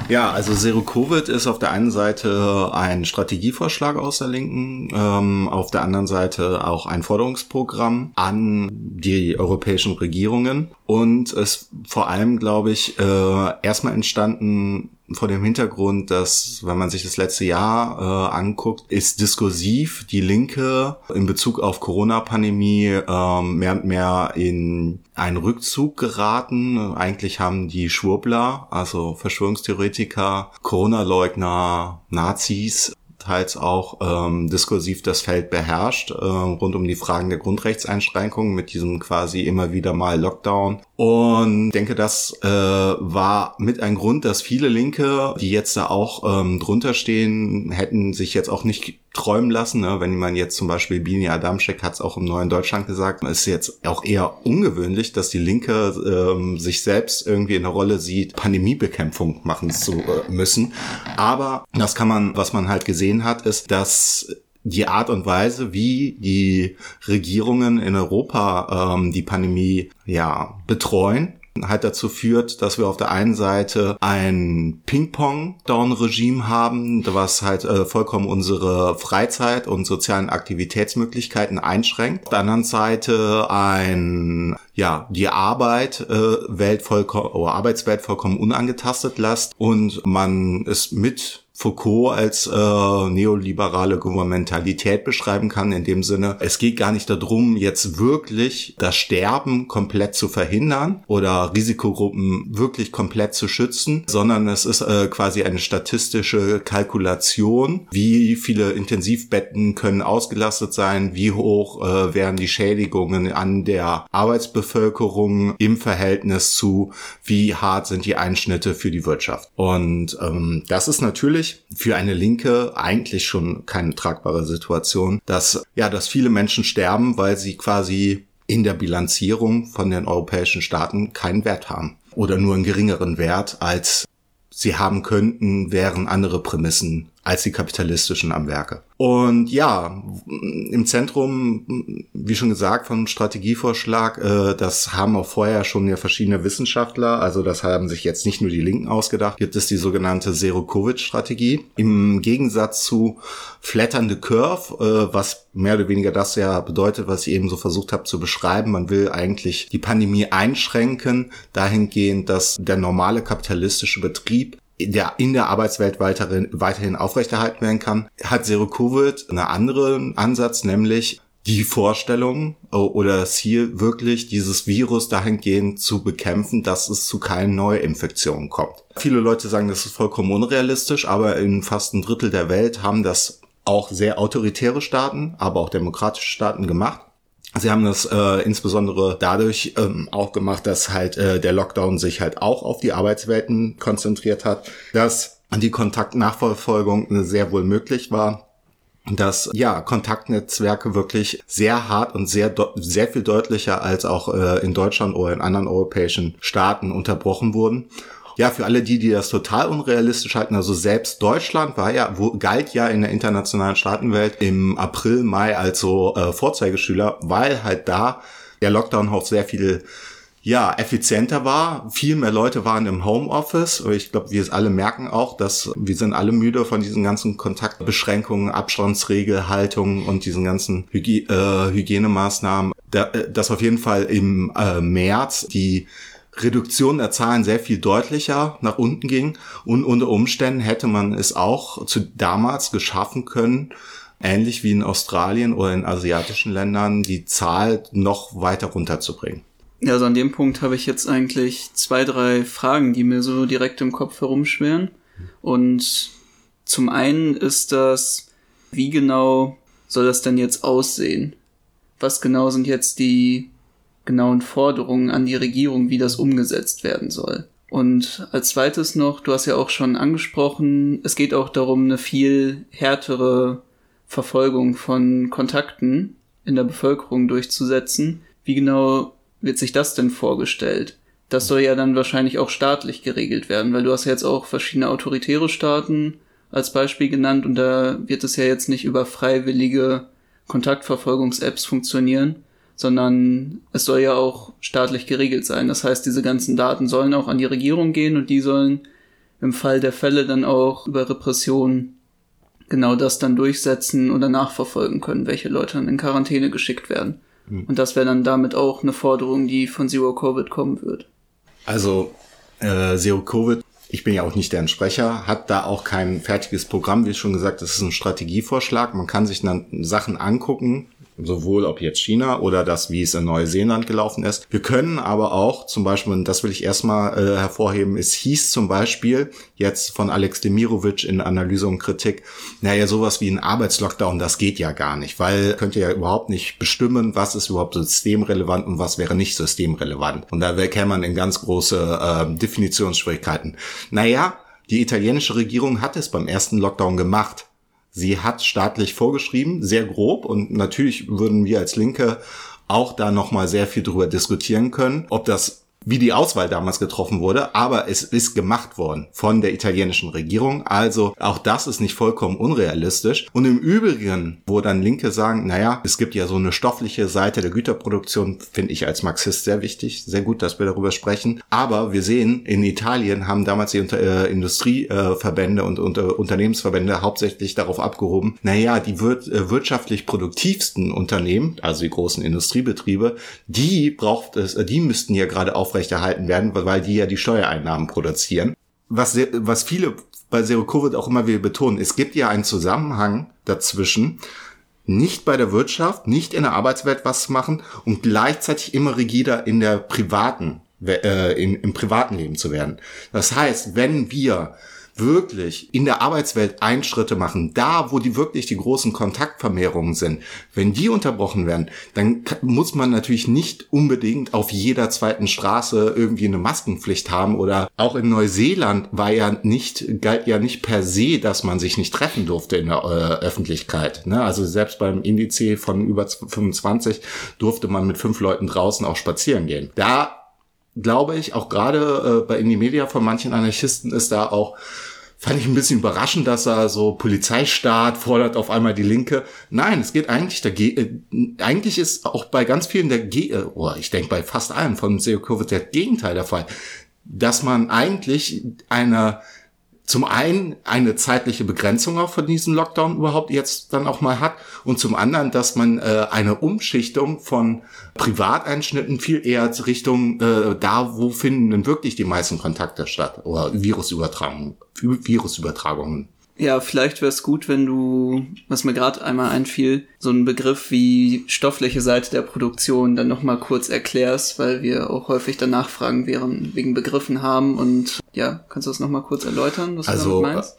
Ja, also Zero Covid ist auf der einen Seite ein Strategievorschlag aus der Linken, ähm, auf der anderen Seite auch ein Forderungsprogramm an die europäischen Regierungen. Und ist vor allem, glaube ich, äh, erstmal entstanden vor dem Hintergrund, dass, wenn man sich das letzte Jahr äh, anguckt, ist diskursiv die Linke in Bezug auf Corona-Pandemie äh, mehr und mehr in einen Rückzug geraten. Eigentlich haben die Schwurbler, also Verschwörungstheoretiker, Corona-Leugner, Nazis teils auch ähm, diskursiv das Feld beherrscht, äh, rund um die Fragen der Grundrechtseinschränkungen mit diesem quasi immer wieder mal Lockdown. Und denke, das äh, war mit ein Grund, dass viele Linke, die jetzt da auch ähm, drunter stehen, hätten sich jetzt auch nicht träumen lassen. Ne? Wenn man jetzt zum Beispiel Bini Adamczek hat es auch im Neuen Deutschland gesagt, ist jetzt auch eher ungewöhnlich, dass die Linke ähm, sich selbst irgendwie in der Rolle sieht, Pandemiebekämpfung machen zu äh, müssen. Aber das kann man, was man halt gesehen hat, ist, dass die Art und Weise, wie die Regierungen in Europa ähm, die Pandemie ja betreuen, halt dazu führt, dass wir auf der einen Seite ein Ping-Pong-Down-Regime haben, was halt äh, vollkommen unsere Freizeit und sozialen Aktivitätsmöglichkeiten einschränkt. Auf der anderen Seite ein ja, die Arbeit äh, Welt vollkommen, oder Arbeitswelt vollkommen unangetastet lässt und man es mit Foucault als äh, neoliberale Gouvernementalität beschreiben kann, in dem Sinne, es geht gar nicht darum, jetzt wirklich das Sterben komplett zu verhindern oder Risikogruppen wirklich komplett zu schützen, sondern es ist äh, quasi eine statistische Kalkulation, wie viele Intensivbetten können ausgelastet sein, wie hoch äh, werden die Schädigungen an der Arbeitsbevölkerung im Verhältnis zu, wie hart sind die Einschnitte für die Wirtschaft. Und ähm, das ist natürlich natürlich für eine Linke eigentlich schon keine tragbare Situation, dass, ja, dass viele Menschen sterben, weil sie quasi in der Bilanzierung von den europäischen Staaten keinen Wert haben oder nur einen geringeren Wert als sie haben könnten, wären andere Prämissen als die kapitalistischen am Werke. Und ja, im Zentrum, wie schon gesagt, vom Strategievorschlag, äh, das haben auch vorher schon ja verschiedene Wissenschaftler, also das haben sich jetzt nicht nur die Linken ausgedacht, gibt es die sogenannte Zero-Covid-Strategie. Im Gegensatz zu flatternde Curve, äh, was mehr oder weniger das ja bedeutet, was ich eben so versucht habe zu beschreiben. Man will eigentlich die Pandemie einschränken, dahingehend, dass der normale kapitalistische Betrieb in der, in der Arbeitswelt weiterhin, weiterhin aufrechterhalten werden kann, hat Zero Covid einen anderen Ansatz, nämlich die Vorstellung oder das Ziel, wirklich dieses Virus dahingehend zu bekämpfen, dass es zu keinen Neuinfektionen kommt. Viele Leute sagen, das ist vollkommen unrealistisch, aber in fast ein Drittel der Welt haben das auch sehr autoritäre Staaten, aber auch demokratische Staaten gemacht. Sie haben das äh, insbesondere dadurch ähm, auch gemacht, dass halt äh, der Lockdown sich halt auch auf die Arbeitswelten konzentriert hat, dass die Kontaktnachverfolgung sehr wohl möglich war dass ja Kontaktnetzwerke wirklich sehr hart und sehr sehr viel deutlicher als auch äh, in Deutschland oder in anderen europäischen Staaten unterbrochen wurden ja, für alle die, die das total unrealistisch halten, also selbst Deutschland war ja, wo, galt ja in der internationalen Staatenwelt im April, Mai als so äh, Vorzeigeschüler, weil halt da der Lockdown auch sehr viel ja, effizienter war. Viel mehr Leute waren im Homeoffice. Ich glaube, wir alle merken auch, dass wir sind alle müde von diesen ganzen Kontaktbeschränkungen, Abstandsregelhaltungen und diesen ganzen Hygie äh, Hygienemaßnahmen. Da, äh, dass auf jeden Fall im äh, März die Reduktion der Zahlen sehr viel deutlicher nach unten ging und unter Umständen hätte man es auch zu damals geschaffen können, ähnlich wie in Australien oder in asiatischen Ländern, die Zahl noch weiter runterzubringen. Ja, also an dem Punkt habe ich jetzt eigentlich zwei, drei Fragen, die mir so direkt im Kopf herumschweren. Und zum einen ist das, wie genau soll das denn jetzt aussehen? Was genau sind jetzt die genauen Forderungen an die Regierung, wie das umgesetzt werden soll. Und als zweites noch, du hast ja auch schon angesprochen, es geht auch darum, eine viel härtere Verfolgung von Kontakten in der Bevölkerung durchzusetzen. Wie genau wird sich das denn vorgestellt? Das soll ja dann wahrscheinlich auch staatlich geregelt werden, weil du hast ja jetzt auch verschiedene autoritäre Staaten als Beispiel genannt und da wird es ja jetzt nicht über freiwillige Kontaktverfolgungs-Apps funktionieren, sondern es soll ja auch staatlich geregelt sein. Das heißt, diese ganzen Daten sollen auch an die Regierung gehen und die sollen im Fall der Fälle dann auch über Repression genau das dann durchsetzen oder nachverfolgen können, welche Leute dann in Quarantäne geschickt werden. Mhm. Und das wäre dann damit auch eine Forderung, die von Zero Covid kommen wird. Also äh, Zero Covid ich bin ja auch nicht deren Sprecher, hat da auch kein fertiges Programm. Wie schon gesagt, das ist ein Strategievorschlag. Man kann sich dann Sachen angucken, sowohl ob jetzt China oder das, wie es in Neuseeland gelaufen ist. Wir können aber auch zum Beispiel, und das will ich erstmal äh, hervorheben, es hieß zum Beispiel jetzt von Alex Demirovic in Analyse und Kritik, naja, sowas wie ein Arbeitslockdown, das geht ja gar nicht, weil könnt ihr ja überhaupt nicht bestimmen, was ist überhaupt systemrelevant und was wäre nicht systemrelevant. Und da käme man in ganz große äh, Definitionsschwierigkeiten. Naja, die italienische Regierung hat es beim ersten Lockdown gemacht. Sie hat staatlich vorgeschrieben, sehr grob. Und natürlich würden wir als Linke auch da nochmal sehr viel drüber diskutieren können, ob das wie die Auswahl damals getroffen wurde, aber es ist gemacht worden von der italienischen Regierung. Also auch das ist nicht vollkommen unrealistisch. Und im Übrigen, wo dann Linke sagen, naja, es gibt ja so eine stoffliche Seite der Güterproduktion, finde ich als Marxist sehr wichtig, sehr gut, dass wir darüber sprechen. Aber wir sehen, in Italien haben damals die äh, Industrieverbände und, und äh, Unternehmensverbände hauptsächlich darauf abgehoben, naja, die wir äh, wirtschaftlich produktivsten Unternehmen, also die großen Industriebetriebe, die braucht es, äh, die müssten ja gerade auf aufrechterhalten werden, weil die ja die Steuereinnahmen produzieren. Was, was viele bei Zero Covid auch immer wieder betonen, es gibt ja einen Zusammenhang dazwischen, nicht bei der Wirtschaft, nicht in der Arbeitswelt was zu machen und gleichzeitig immer rigider in der privaten, äh, in, im privaten Leben zu werden. Das heißt, wenn wir wirklich in der Arbeitswelt Einschritte machen, da wo die wirklich die großen Kontaktvermehrungen sind, wenn die unterbrochen werden, dann muss man natürlich nicht unbedingt auf jeder zweiten Straße irgendwie eine Maskenpflicht haben oder auch in Neuseeland war ja nicht, galt ja nicht per se, dass man sich nicht treffen durfte in der äh, Öffentlichkeit. Ne? Also selbst beim Indiz von über 25 durfte man mit fünf Leuten draußen auch spazieren gehen. Da glaube ich, auch gerade äh, bei Indie Media von manchen Anarchisten ist da auch fand ich ein bisschen überraschend, dass er so Polizeistaat fordert auf einmal die Linke. Nein, es geht eigentlich dagegen, äh, eigentlich ist auch bei ganz vielen der, Ge äh, oh, ich denke bei fast allen von Seo der Gegenteil der Fall, dass man eigentlich eine zum einen eine zeitliche Begrenzung auch von diesem Lockdown überhaupt jetzt dann auch mal hat und zum anderen, dass man äh, eine Umschichtung von Privateinschnitten viel eher Richtung äh, da, wo finden denn wirklich die meisten Kontakte statt oder Virusübertragungen, Virusübertragungen. Ja, vielleicht wäre es gut, wenn du, was mir gerade einmal einfiel, so einen Begriff wie stoffliche Seite der Produktion dann nochmal kurz erklärst, weil wir auch häufig danach Fragen wegen Begriffen haben und ja, kannst du das nochmal kurz erläutern, was also, du damit meinst?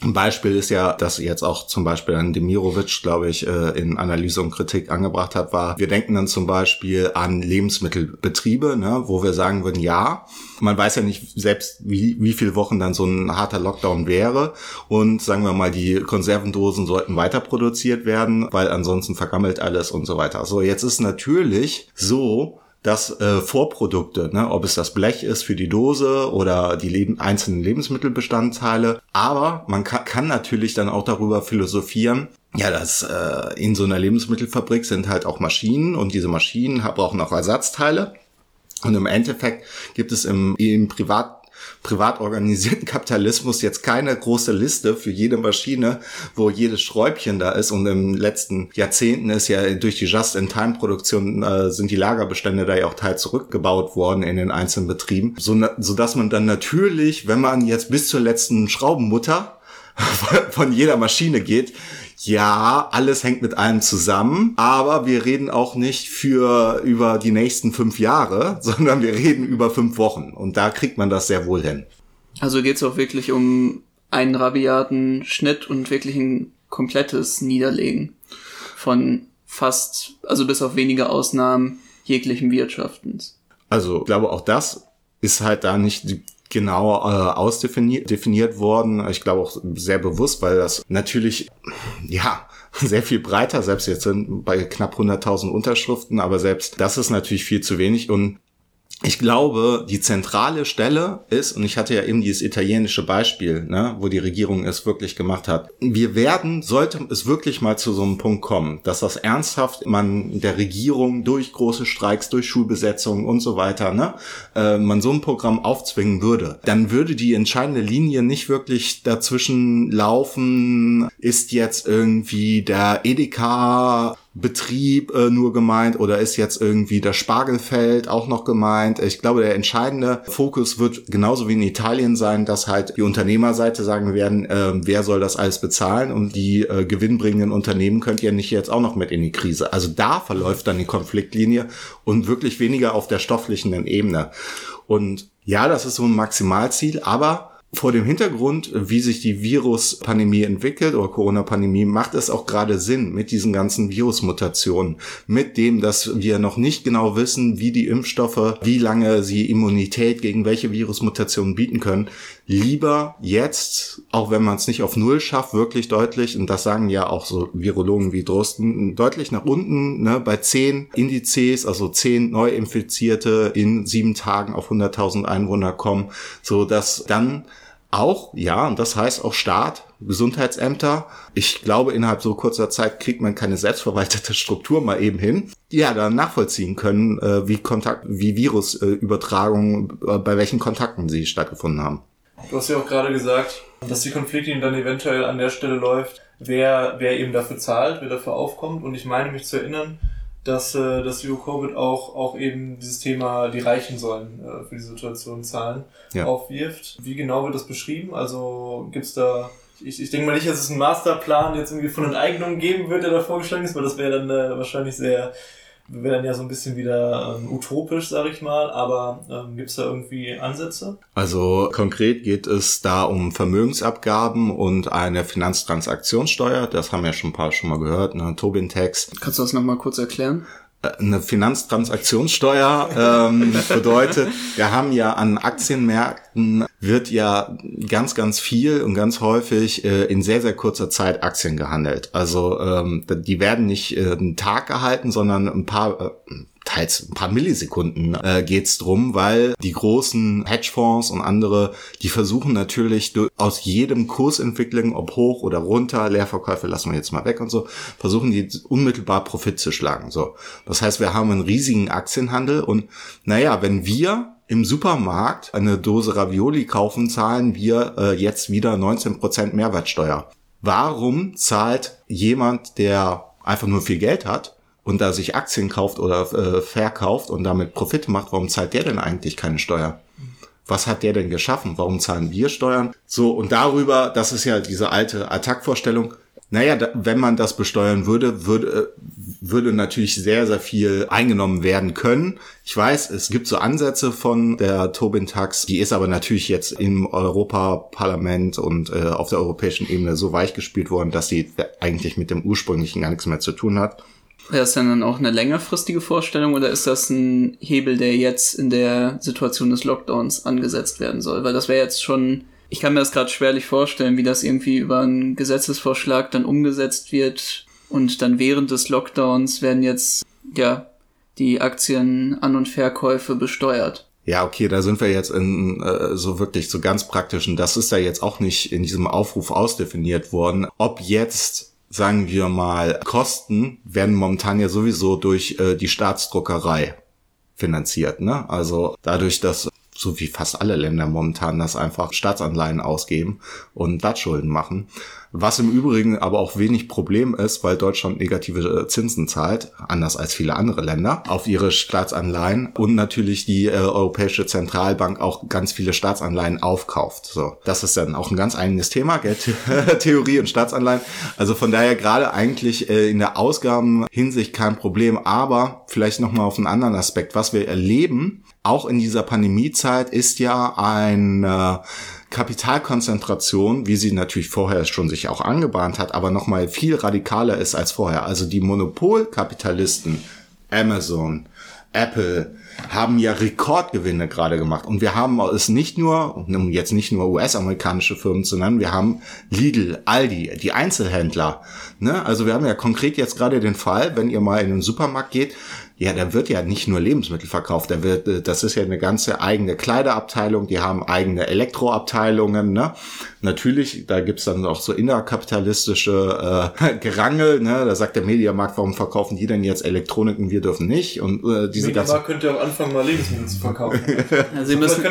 Ein Beispiel ist ja, dass jetzt auch zum Beispiel an Demirovic, glaube ich, äh, in Analyse und Kritik angebracht hat, war, wir denken dann zum Beispiel an Lebensmittelbetriebe, ne, wo wir sagen würden, ja, man weiß ja nicht selbst, wie, wie viele Wochen dann so ein harter Lockdown wäre. Und sagen wir mal, die Konservendosen sollten weiter produziert werden, weil ansonsten vergammelt alles und so weiter. So, jetzt ist natürlich so, dass äh, Vorprodukte, ne, ob es das Blech ist für die Dose oder die Leben, einzelnen Lebensmittelbestandteile. Aber man kann, kann natürlich dann auch darüber philosophieren, ja, das äh, in so einer Lebensmittelfabrik sind halt auch Maschinen und diese Maschinen brauchen auch Ersatzteile. Und im Endeffekt gibt es im, im Privat privat organisierten Kapitalismus jetzt keine große Liste für jede Maschine, wo jedes Schräubchen da ist. Und im letzten Jahrzehnten ist ja durch die Just-in-Time-Produktion äh, sind die Lagerbestände da ja auch teils zurückgebaut worden in den einzelnen Betrieben, so, so man dann natürlich, wenn man jetzt bis zur letzten Schraubenmutter von jeder Maschine geht, ja, alles hängt mit allem zusammen, aber wir reden auch nicht für über die nächsten fünf Jahre, sondern wir reden über fünf Wochen. Und da kriegt man das sehr wohl hin. Also geht es auch wirklich um einen rabiaten Schnitt und wirklich ein komplettes Niederlegen von fast, also bis auf wenige Ausnahmen jeglichen Wirtschaftens. Also ich glaube, auch das ist halt da nicht genau äh, ausdefiniert definiert worden. Ich glaube auch sehr bewusst, weil das natürlich, ja, sehr viel breiter, selbst jetzt sind bei knapp 100.000 Unterschriften, aber selbst das ist natürlich viel zu wenig und ich glaube, die zentrale Stelle ist, und ich hatte ja eben dieses italienische Beispiel, ne, wo die Regierung es wirklich gemacht hat. Wir werden, sollte es wirklich mal zu so einem Punkt kommen, dass das ernsthaft man der Regierung durch große Streiks, durch Schulbesetzungen und so weiter, ne, äh, man so ein Programm aufzwingen würde, dann würde die entscheidende Linie nicht wirklich dazwischen laufen, ist jetzt irgendwie der Edeka Betrieb äh, nur gemeint oder ist jetzt irgendwie das Spargelfeld auch noch gemeint? Ich glaube, der entscheidende Fokus wird genauso wie in Italien sein, dass halt die Unternehmerseite sagen werden, äh, wer soll das alles bezahlen und die äh, gewinnbringenden Unternehmen könnt ihr nicht jetzt auch noch mit in die Krise. Also da verläuft dann die Konfliktlinie und wirklich weniger auf der stofflichen Ebene. Und ja, das ist so ein Maximalziel, aber vor dem Hintergrund, wie sich die Viruspandemie entwickelt oder Corona-Pandemie, macht es auch gerade Sinn mit diesen ganzen Virusmutationen, mit dem, dass wir noch nicht genau wissen, wie die Impfstoffe, wie lange sie Immunität gegen welche Virusmutationen bieten können, lieber jetzt, auch wenn man es nicht auf Null schafft, wirklich deutlich, und das sagen ja auch so Virologen wie Drosten, deutlich nach unten, ne, bei zehn Indizes, also zehn Neuinfizierte in sieben Tagen auf 100.000 Einwohner kommen, so dass dann auch, ja, und das heißt auch Staat, Gesundheitsämter. Ich glaube, innerhalb so kurzer Zeit kriegt man keine selbstverwaltete Struktur mal eben hin, die ja dann nachvollziehen können, äh, wie Kontakt, wie Virusübertragungen, äh, bei welchen Kontakten sie stattgefunden haben. Du hast ja auch gerade gesagt, dass die Konfliktlinie dann eventuell an der Stelle läuft, wer, wer eben dafür zahlt, wer dafür aufkommt. Und ich meine mich zu erinnern, dass, äh, dass EU Covid auch, auch eben dieses Thema, die Reichen sollen äh, für die Situation zahlen, ja. aufwirft. Wie genau wird das beschrieben? Also gibt's da, ich, ich denke mal nicht, dass es einen Masterplan jetzt irgendwie von Enteignungen geben wird, der da vorgeschlagen ist, weil das wäre dann äh, wahrscheinlich sehr wäre dann ja so ein bisschen wieder ähm, utopisch, sag ich mal, aber ähm, gibt es da irgendwie Ansätze? Also konkret geht es da um Vermögensabgaben und eine Finanztransaktionssteuer. Das haben wir schon ein paar schon mal gehört, eine Tobin-Tax. Kannst du das nochmal kurz erklären? Äh, eine Finanztransaktionssteuer ähm, bedeutet, wir haben ja an Aktienmärkten wird ja ganz, ganz viel und ganz häufig äh, in sehr, sehr kurzer Zeit Aktien gehandelt. Also ähm, die werden nicht äh, einen Tag gehalten, sondern ein paar, äh, teils ein paar Millisekunden äh, geht's drum, weil die großen Hedgefonds und andere, die versuchen natürlich aus jedem Kursentwicklung, ob hoch oder runter, Leerverkäufe lassen wir jetzt mal weg und so, versuchen die unmittelbar Profit zu schlagen. So, das heißt, wir haben einen riesigen Aktienhandel und naja, wenn wir im Supermarkt eine Dose Ravioli kaufen, zahlen wir äh, jetzt wieder 19% Mehrwertsteuer. Warum zahlt jemand, der einfach nur viel Geld hat, und da sich Aktien kauft oder äh, verkauft und damit Profit macht, warum zahlt der denn eigentlich keine Steuer? Was hat der denn geschaffen? Warum zahlen wir Steuern? So, und darüber, das ist ja diese alte Attack-Vorstellung. Naja, da, wenn man das besteuern würde, würde, würde natürlich sehr, sehr viel eingenommen werden können. Ich weiß, es gibt so Ansätze von der Tobin-Tax, die ist aber natürlich jetzt im Europaparlament und äh, auf der europäischen Ebene so weichgespielt worden, dass sie eigentlich mit dem ursprünglichen gar nichts mehr zu tun hat. Wäre das dann auch eine längerfristige Vorstellung oder ist das ein Hebel, der jetzt in der Situation des Lockdowns angesetzt werden soll? Weil das wäre jetzt schon, ich kann mir das gerade schwerlich vorstellen, wie das irgendwie über einen Gesetzesvorschlag dann umgesetzt wird und dann während des Lockdowns werden jetzt, ja, die Aktien An- und Verkäufe besteuert. Ja, okay, da sind wir jetzt in äh, so wirklich so ganz praktischen. Das ist ja jetzt auch nicht in diesem Aufruf ausdefiniert worden, ob jetzt sagen wir mal, Kosten werden momentan ja sowieso durch äh, die Staatsdruckerei finanziert. Ne? Also dadurch, dass so wie fast alle Länder momentan das einfach Staatsanleihen ausgeben und Staatsschulden machen. Was im Übrigen aber auch wenig Problem ist, weil Deutschland negative äh, Zinsen zahlt, anders als viele andere Länder, auf ihre Staatsanleihen und natürlich die äh, Europäische Zentralbank auch ganz viele Staatsanleihen aufkauft. So, das ist dann auch ein ganz eigenes Thema, Geldtheorie und Staatsanleihen. Also von daher gerade eigentlich äh, in der Ausgabenhinsicht kein Problem, aber vielleicht nochmal auf einen anderen Aspekt. Was wir erleben, auch in dieser Pandemiezeit, ist ja ein äh, Kapitalkonzentration, wie sie natürlich vorher schon sich auch angebahnt hat, aber nochmal viel radikaler ist als vorher. Also die Monopolkapitalisten, Amazon, Apple, haben ja Rekordgewinne gerade gemacht. Und wir haben es nicht nur, jetzt nicht nur US-amerikanische Firmen zu nennen, wir haben Lidl, Aldi, die Einzelhändler. Ne? Also wir haben ja konkret jetzt gerade den Fall, wenn ihr mal in den Supermarkt geht, ja, da wird ja nicht nur Lebensmittel verkauft, da wird, äh, das ist ja eine ganze eigene Kleiderabteilung, die haben eigene Elektroabteilungen, ne? Natürlich, da gibt's dann auch so innerkapitalistische äh, Gerangel, ne? Da sagt der Mediamarkt, warum verkaufen die denn jetzt Elektronik und wir dürfen nicht? Und äh, diese ganze Mediamarkt könnte auch anfangen, mal Lebensmittel zu verkaufen. ja, sie, müssen,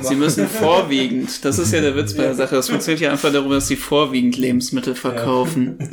sie müssen vorwiegend, das ist ja der Witz bei der Sache, es funktioniert ja einfach darum, dass sie vorwiegend Lebensmittel verkaufen. Ja.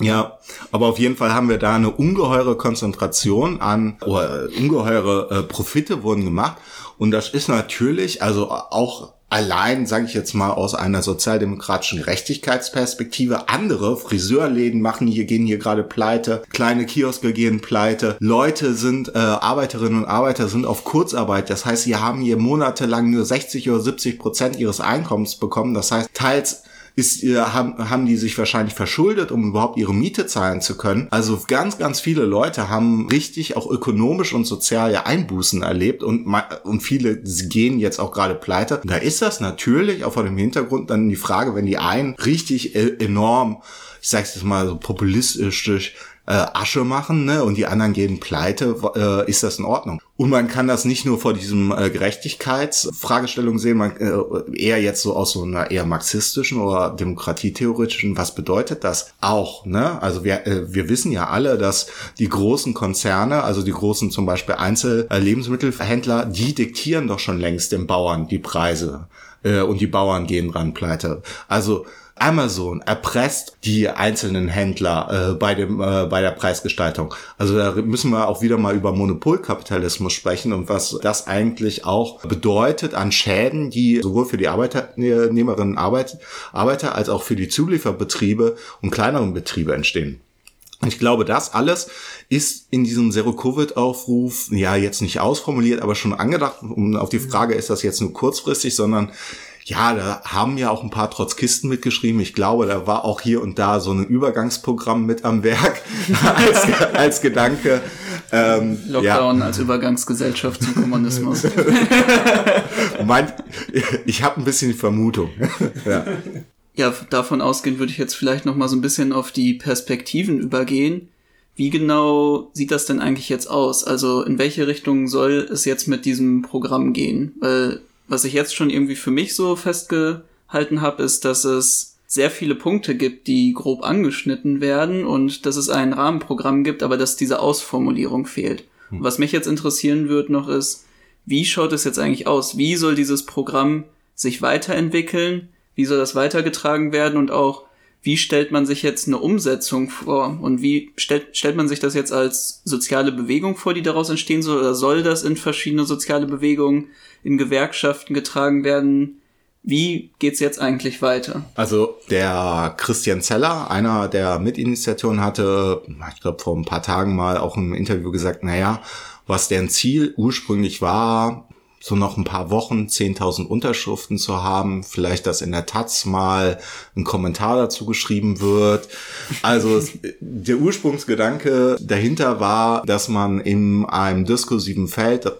Ja, aber auf jeden Fall haben wir da eine ungeheure Konzentration an, oder ungeheure äh, Profite wurden gemacht. Und das ist natürlich, also auch allein, sage ich jetzt mal, aus einer sozialdemokratischen Gerechtigkeitsperspektive. Andere Friseurläden machen hier, gehen hier gerade pleite, kleine Kioske gehen pleite. Leute sind, äh, Arbeiterinnen und Arbeiter sind auf Kurzarbeit. Das heißt, sie haben hier monatelang nur 60 oder 70 Prozent ihres Einkommens bekommen. Das heißt, teils ist, äh, haben, haben die sich wahrscheinlich verschuldet, um überhaupt ihre Miete zahlen zu können. Also ganz, ganz viele Leute haben richtig auch ökonomisch und sozial ja Einbußen erlebt und, und viele gehen jetzt auch gerade pleite. Da ist das natürlich auch vor dem Hintergrund dann die Frage, wenn die einen richtig äh, enorm, ich sag's jetzt mal so populistisch, äh, Asche machen ne, und die anderen gehen pleite, äh, ist das in Ordnung. Und man kann das nicht nur vor diesem äh, Gerechtigkeitsfragestellung sehen, man äh, eher jetzt so aus so einer eher marxistischen oder demokratietheoretischen, was bedeutet das auch? Ne? Also wir, äh, wir wissen ja alle, dass die großen Konzerne, also die großen zum Beispiel Einzel-Lebensmittelhändler, die diktieren doch schon längst den Bauern die Preise äh, und die Bauern gehen dran pleite. Also Amazon erpresst die einzelnen Händler äh, bei dem äh, bei der Preisgestaltung. Also da müssen wir auch wieder mal über Monopolkapitalismus sprechen und was das eigentlich auch bedeutet an Schäden, die sowohl für die Arbeitnehmerinnen Arbeit, Arbeiter als auch für die Zulieferbetriebe und kleineren Betriebe entstehen. Ich glaube, das alles ist in diesem Zero-Covid-Aufruf, ja, jetzt nicht ausformuliert, aber schon angedacht. Und auf die Frage, ist das jetzt nur kurzfristig, sondern ja, da haben ja auch ein paar Trotzkisten mitgeschrieben. Ich glaube, da war auch hier und da so ein Übergangsprogramm mit am Werk als, als Gedanke. Ähm, Lockdown ja. als Übergangsgesellschaft zum Kommunismus. mein, ich habe ein bisschen die Vermutung. ja. ja, davon ausgehend würde ich jetzt vielleicht noch mal so ein bisschen auf die Perspektiven übergehen. Wie genau sieht das denn eigentlich jetzt aus? Also in welche Richtung soll es jetzt mit diesem Programm gehen? Weil was ich jetzt schon irgendwie für mich so festgehalten habe, ist, dass es sehr viele Punkte gibt, die grob angeschnitten werden und dass es ein Rahmenprogramm gibt, aber dass diese Ausformulierung fehlt. Hm. Was mich jetzt interessieren wird noch ist, wie schaut es jetzt eigentlich aus? Wie soll dieses Programm sich weiterentwickeln? Wie soll das weitergetragen werden? Und auch, wie stellt man sich jetzt eine Umsetzung vor? Und wie stellt, stellt man sich das jetzt als soziale Bewegung vor, die daraus entstehen soll? Oder soll das in verschiedene soziale Bewegungen in Gewerkschaften getragen werden. Wie geht's jetzt eigentlich weiter? Also der Christian Zeller, einer der Mitinitiatoren, hatte, ich glaube vor ein paar Tagen mal auch im Interview gesagt, naja, was deren Ziel ursprünglich war, so noch ein paar Wochen 10.000 Unterschriften zu haben, vielleicht, dass in der Taz mal ein Kommentar dazu geschrieben wird. Also es, der Ursprungsgedanke dahinter war, dass man in einem diskursiven Feld,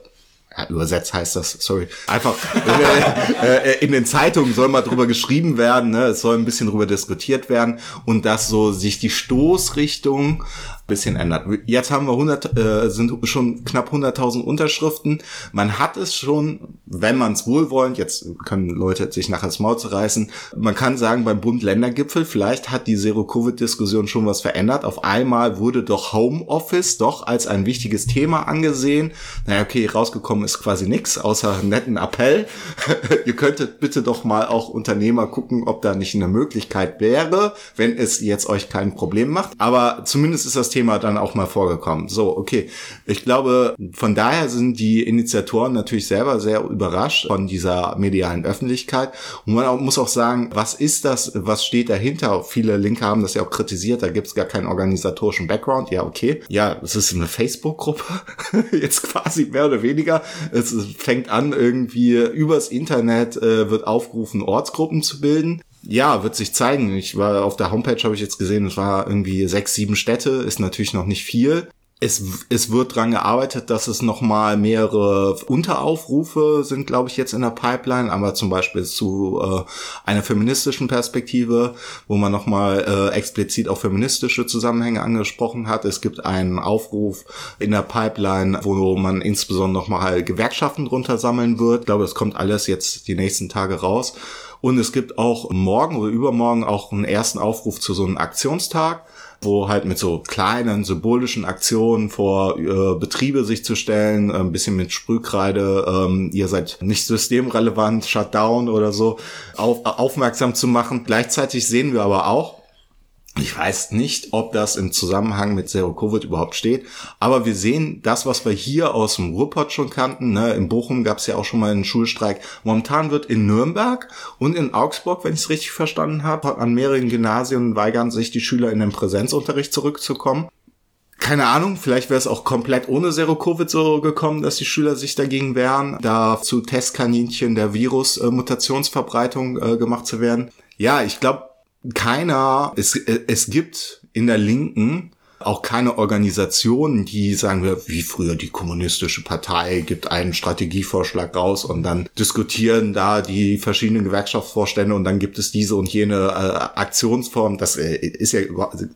ja, übersetzt heißt das, sorry, einfach äh, äh, in den Zeitungen soll mal drüber geschrieben werden, ne? es soll ein bisschen drüber diskutiert werden und dass so sich die Stoßrichtung bisschen ändert. Jetzt haben wir 100, äh, sind schon knapp 100.000 Unterschriften. Man hat es schon, wenn man es wohlwollend, jetzt können Leute sich nachher das Maul zerreißen, man kann sagen, beim Bund-Länder-Gipfel, vielleicht hat die Zero-Covid-Diskussion schon was verändert. Auf einmal wurde doch Homeoffice doch als ein wichtiges Thema angesehen. Naja, okay, rausgekommen ist quasi nichts, außer einen netten Appell. Ihr könntet bitte doch mal auch Unternehmer gucken, ob da nicht eine Möglichkeit wäre, wenn es jetzt euch kein Problem macht. Aber zumindest ist das Thema dann auch mal vorgekommen. So, okay. Ich glaube, von daher sind die Initiatoren natürlich selber sehr überrascht von dieser medialen Öffentlichkeit. Und man muss auch sagen, was ist das, was steht dahinter? Viele Linke haben das ja auch kritisiert, da gibt es gar keinen organisatorischen Background. Ja, okay. Ja, es ist eine Facebook-Gruppe, jetzt quasi mehr oder weniger. Es fängt an, irgendwie übers Internet äh, wird aufgerufen, Ortsgruppen zu bilden ja, wird sich zeigen. Ich war auf der Homepage, habe ich jetzt gesehen, es war irgendwie sechs, sieben Städte, ist natürlich noch nicht viel. Es, es wird dran gearbeitet, dass es nochmal mehrere Unteraufrufe sind, glaube ich, jetzt in der Pipeline, aber zum Beispiel zu äh, einer feministischen Perspektive, wo man nochmal äh, explizit auch feministische Zusammenhänge angesprochen hat. Es gibt einen Aufruf in der Pipeline, wo man insbesondere nochmal Gewerkschaften drunter sammeln wird. Ich glaube, das kommt alles jetzt die nächsten Tage raus. Und es gibt auch morgen oder übermorgen auch einen ersten Aufruf zu so einem Aktionstag wo halt mit so kleinen symbolischen Aktionen vor äh, Betriebe sich zu stellen, äh, ein bisschen mit Sprühkreide, ähm, ihr seid nicht systemrelevant, Shutdown oder so, auf, aufmerksam zu machen. Gleichzeitig sehen wir aber auch, Ich weiß nicht, ob das im Zusammenhang mit Zero Covid überhaupt steht, aber wir sehen das, was wir hier aus dem Ruhrpott schon kannten. Ne? In Bochum gab es ja auch schon mal einen Schulstreik. Momentan wird in Nürnberg und in Augsburg, wenn ich es richtig verstanden habe, an mehreren Gymnasien weigern sich die Schüler in den Präsenzunterricht zurückzukommen. Keine Ahnung, vielleicht wäre es auch komplett ohne Zero-Covid so gekommen, dass die Schüler sich dagegen wehren, da zu Testkaninchen der Virus-Mutationsverbreitung äh, gemacht zu werden. Ja, ich glaube, keiner, es, es gibt in der Linken auch keine Organisation, die sagen wir, wie früher die kommunistische Partei gibt einen Strategievorschlag raus und dann diskutieren da die verschiedenen Gewerkschaftsvorstände und dann gibt es diese und jene äh, Aktionsform. Das äh, ist ja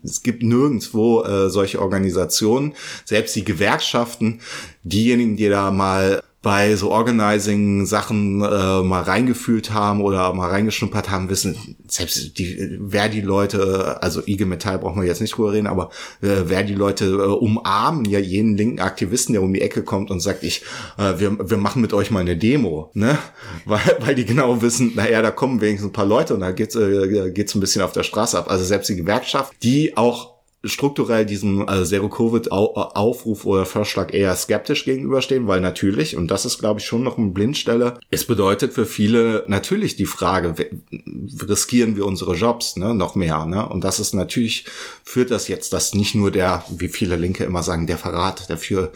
es gibt nirgendwo äh, solche Organisationen. Selbst die Gewerkschaften, diejenigen, die da mal bei so Organizing-Sachen äh, mal reingefühlt haben oder mal reingeschnuppert haben, wissen, selbst die, wer die Leute, also IG Metall brauchen wir jetzt nicht drüber reden, aber äh, wer die Leute äh, umarmen, ja jeden linken Aktivisten, der um die Ecke kommt und sagt, ich, äh, wir, wir machen mit euch mal eine Demo, ne? Weil, weil die genau wissen, naja, da kommen wenigstens ein paar Leute und da geht's, äh, geht's ein bisschen auf der Straße ab. Also selbst die Gewerkschaft, die auch strukturell diesem äh, Zero-Covid-Aufruf oder Vorschlag eher skeptisch gegenüberstehen, weil natürlich, und das ist, glaube ich, schon noch eine Blindstelle, es bedeutet für viele natürlich die Frage, riskieren wir unsere Jobs ne, noch mehr? Ne? Und das ist natürlich, führt das jetzt, dass nicht nur der, wie viele Linke immer sagen, der Verrat der für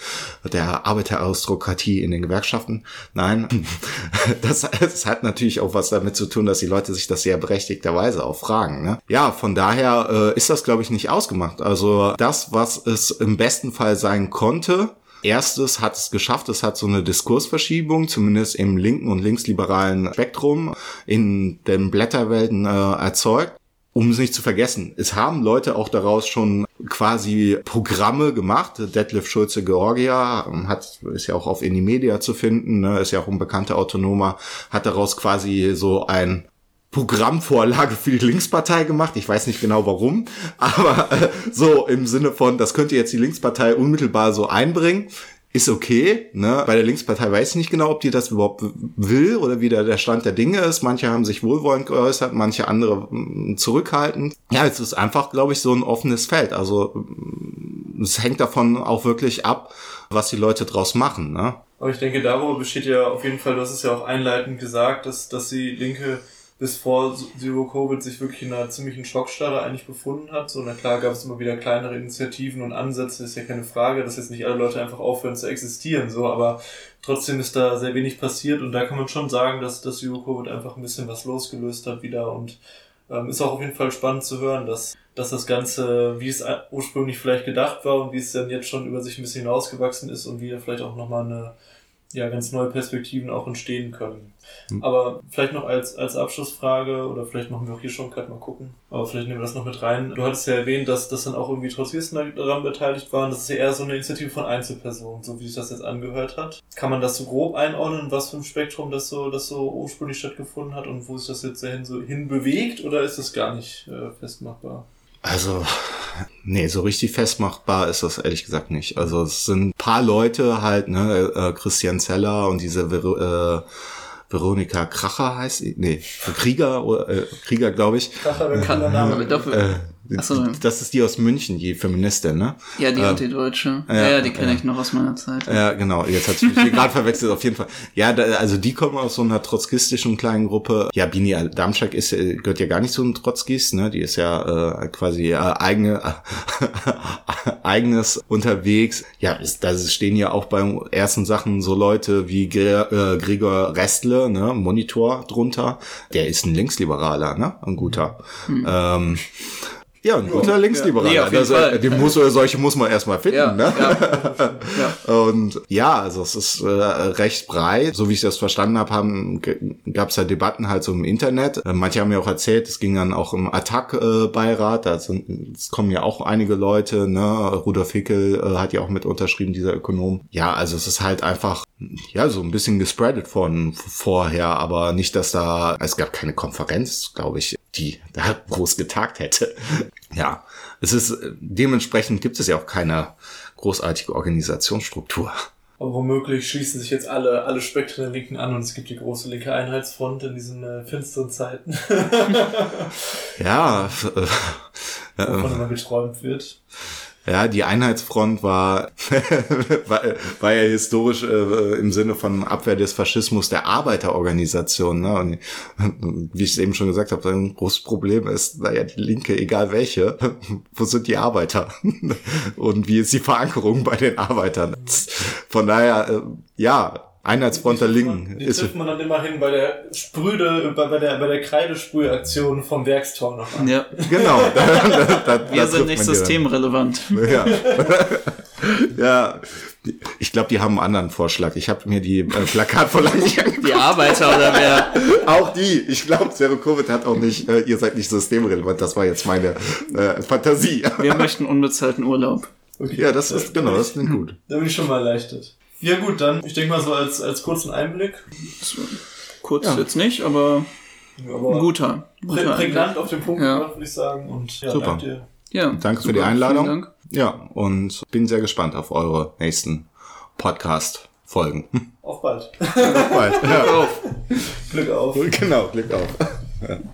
der Arbeiteraristokratie in den Gewerkschaften. Nein, das, das hat natürlich auch was damit zu tun, dass die Leute sich das sehr berechtigterweise auch fragen. Ne? Ja, von daher äh, ist das, glaube ich, nicht ausgemacht gemacht. Also das, was es im besten Fall sein konnte, Erstes hat es geschafft, es hat so eine Diskursverschiebung, zumindest im linken und linksliberalen Spektrum in den Blätterwelten äh, erzeugt. Um es nicht zu vergessen, es haben Leute auch daraus schon quasi Programme gemacht. Detlef Schulze Georgia hat, ist ja auch auf Inimedia zu finden, ne, ist ja auch ein bekannter Autonomer, hat daraus quasi so ein Programmvorlage für die Linkspartei gemacht. Ich weiß nicht genau warum, aber äh, so im Sinne von, das könnte jetzt die Linkspartei unmittelbar so einbringen. Ist okay, ne? Bei der Linkspartei weiß ich nicht genau, ob die das überhaupt will oder wie der, der Stand der Dinge ist. Manche haben sich wohlwollend geäußert, manche andere zurückhaltend. Ja, es ist einfach, glaube ich, so ein offenes Feld. Also es hängt davon auch wirklich ab, was die Leute draus machen, ne? Aber ich denke, darüber besteht ja auf jeden Fall, du hast es ja auch einleitend gesagt, dass, dass die Linke bis vor Zero Covid sich wirklich in einer ziemlichen Schockstarre eigentlich befunden hat. So, na klar gab es immer wieder kleinere Initiativen und Ansätze, ist ja keine Frage, dass jetzt nicht alle Leute einfach aufhören zu existieren, so, aber trotzdem ist da sehr wenig passiert und da kann man schon sagen, dass das Zero Covid einfach ein bisschen was losgelöst hat wieder und ähm, ist auch auf jeden Fall spannend zu hören, dass, dass das Ganze, wie es ursprünglich vielleicht gedacht war und wie es dann jetzt schon über sich ein bisschen hinausgewachsen ist und wie da vielleicht auch nochmal eine ja, ganz neue Perspektiven auch entstehen können. Hm. Aber vielleicht noch als, als Abschlussfrage, oder vielleicht machen wir auch hier schon gerade mal gucken, aber vielleicht nehmen wir das noch mit rein. Du hattest ja erwähnt, dass, dass dann auch irgendwie Trotzkisten daran beteiligt waren. Das ist ja eher so eine Initiative von Einzelpersonen, so wie sich das jetzt angehört hat. Kann man das so grob einordnen, was für ein Spektrum das so, das so ursprünglich stattgefunden hat und wo sich das jetzt dahin so hinbewegt, oder ist das gar nicht äh, festmachbar? Also, nee, so richtig festmachbar ist das ehrlich gesagt nicht. Also es sind ein paar Leute halt, ne, äh, Christian Zeller und diese äh, Veronika Kracher heißt sie, nee, Krieger, äh, Krieger glaube ich. Kracher, wenn äh, Name. Äh, so. Das ist die aus München, die Feministin, ne? Ja, die äh, Antideutsche. Ja, ja, die kenne ja. ich noch aus meiner Zeit. Ja, genau. Jetzt hat sich gerade verwechselt, auf jeden Fall. Ja, da, also die kommen aus so einer trotzkistischen kleinen Gruppe. Ja, Bini Damschak ist, äh, gehört ja gar nicht zu den Trotzkis, ne? Die ist ja äh, quasi äh, eigene, äh, eigenes unterwegs. Ja, da stehen ja auch beim ersten Sachen so Leute wie Gre äh, Gregor Restle, ne? Monitor drunter. Der ist ein Linksliberaler, ne? Ein guter. Mhm. Ähm, ja, ein guter Linksliberaler. Ja, also, den muss, solche muss man erstmal finden. Ja, ne? Ja, ja. Und ja, also es ist äh, recht breit. So wie ich das verstanden habe, haben, gab es ja Debatten halt so im Internet. Äh, manche haben mir auch erzählt, es ging dann auch im Attac-Beirat. Äh, also, es kommen ja auch einige Leute. Ne? Rudolf Hickel äh, hat ja auch mit unterschrieben, dieser Ökonom. Ja, also es ist halt einfach ja, so ein bisschen gespreadet von vorher, aber nicht, dass da, es gab keine Konferenz, glaube ich, die da groß getagt hätte. Ja, es ist, dementsprechend gibt es ja auch keine großartige Organisationsstruktur. Aber womöglich schließen sich jetzt alle, alle Spektren der Linken an und es gibt die große linke Einheitsfront in diesen äh, finsteren Zeiten. ja, wovon immer geträumt wird. Ja, die Einheitsfront war, war, war ja historisch äh, im Sinne von Abwehr des Faschismus der Arbeiterorganisation. Ne? Und wie ich es eben schon gesagt habe, ein großes Problem ist, naja, die Linke, egal welche, wo sind die Arbeiter? Und wie ist die Verankerung bei den Arbeitern? Von daher, äh, ja, Einheitsfront der Linken. Die trifft man dann immerhin bei der Sprüde, bei, bei der, bei der Kreidesprühaktion vom Werkstor noch an. Ja, Genau. Da, da, da, wir sind nicht systemrelevant. Ja. ja. Ich glaube, die haben einen anderen Vorschlag. Ich habe mir die äh, Plakatvorlage nicht angeguckt. Die Arbeiter oder wer? Auch die. Ich glaube, Zero Covid hat auch nicht, äh, ihr seid nicht systemrelevant. Das war jetzt meine äh, Fantasie. Wir möchten unbezahlten Urlaub. Okay. Ja, das ist, genau, das klingt gut. Da bin ich schon mal erleichtert. Ja gut, dann, ich denke mal so als, als kurzen Einblick. Kurz Ja. jetzt nicht, aber Aber ein guter. prä guter prägnant auf den Punkt Ja. würde ich sagen. Und ja, Super. danke dir. Ja, Danke für super, die Einladung. Ja, und bin sehr gespannt auf eure nächsten Podcast-Folgen. Auf bald. Auf bald. Ja. Auf. Glück auf. Genau, Glück auf.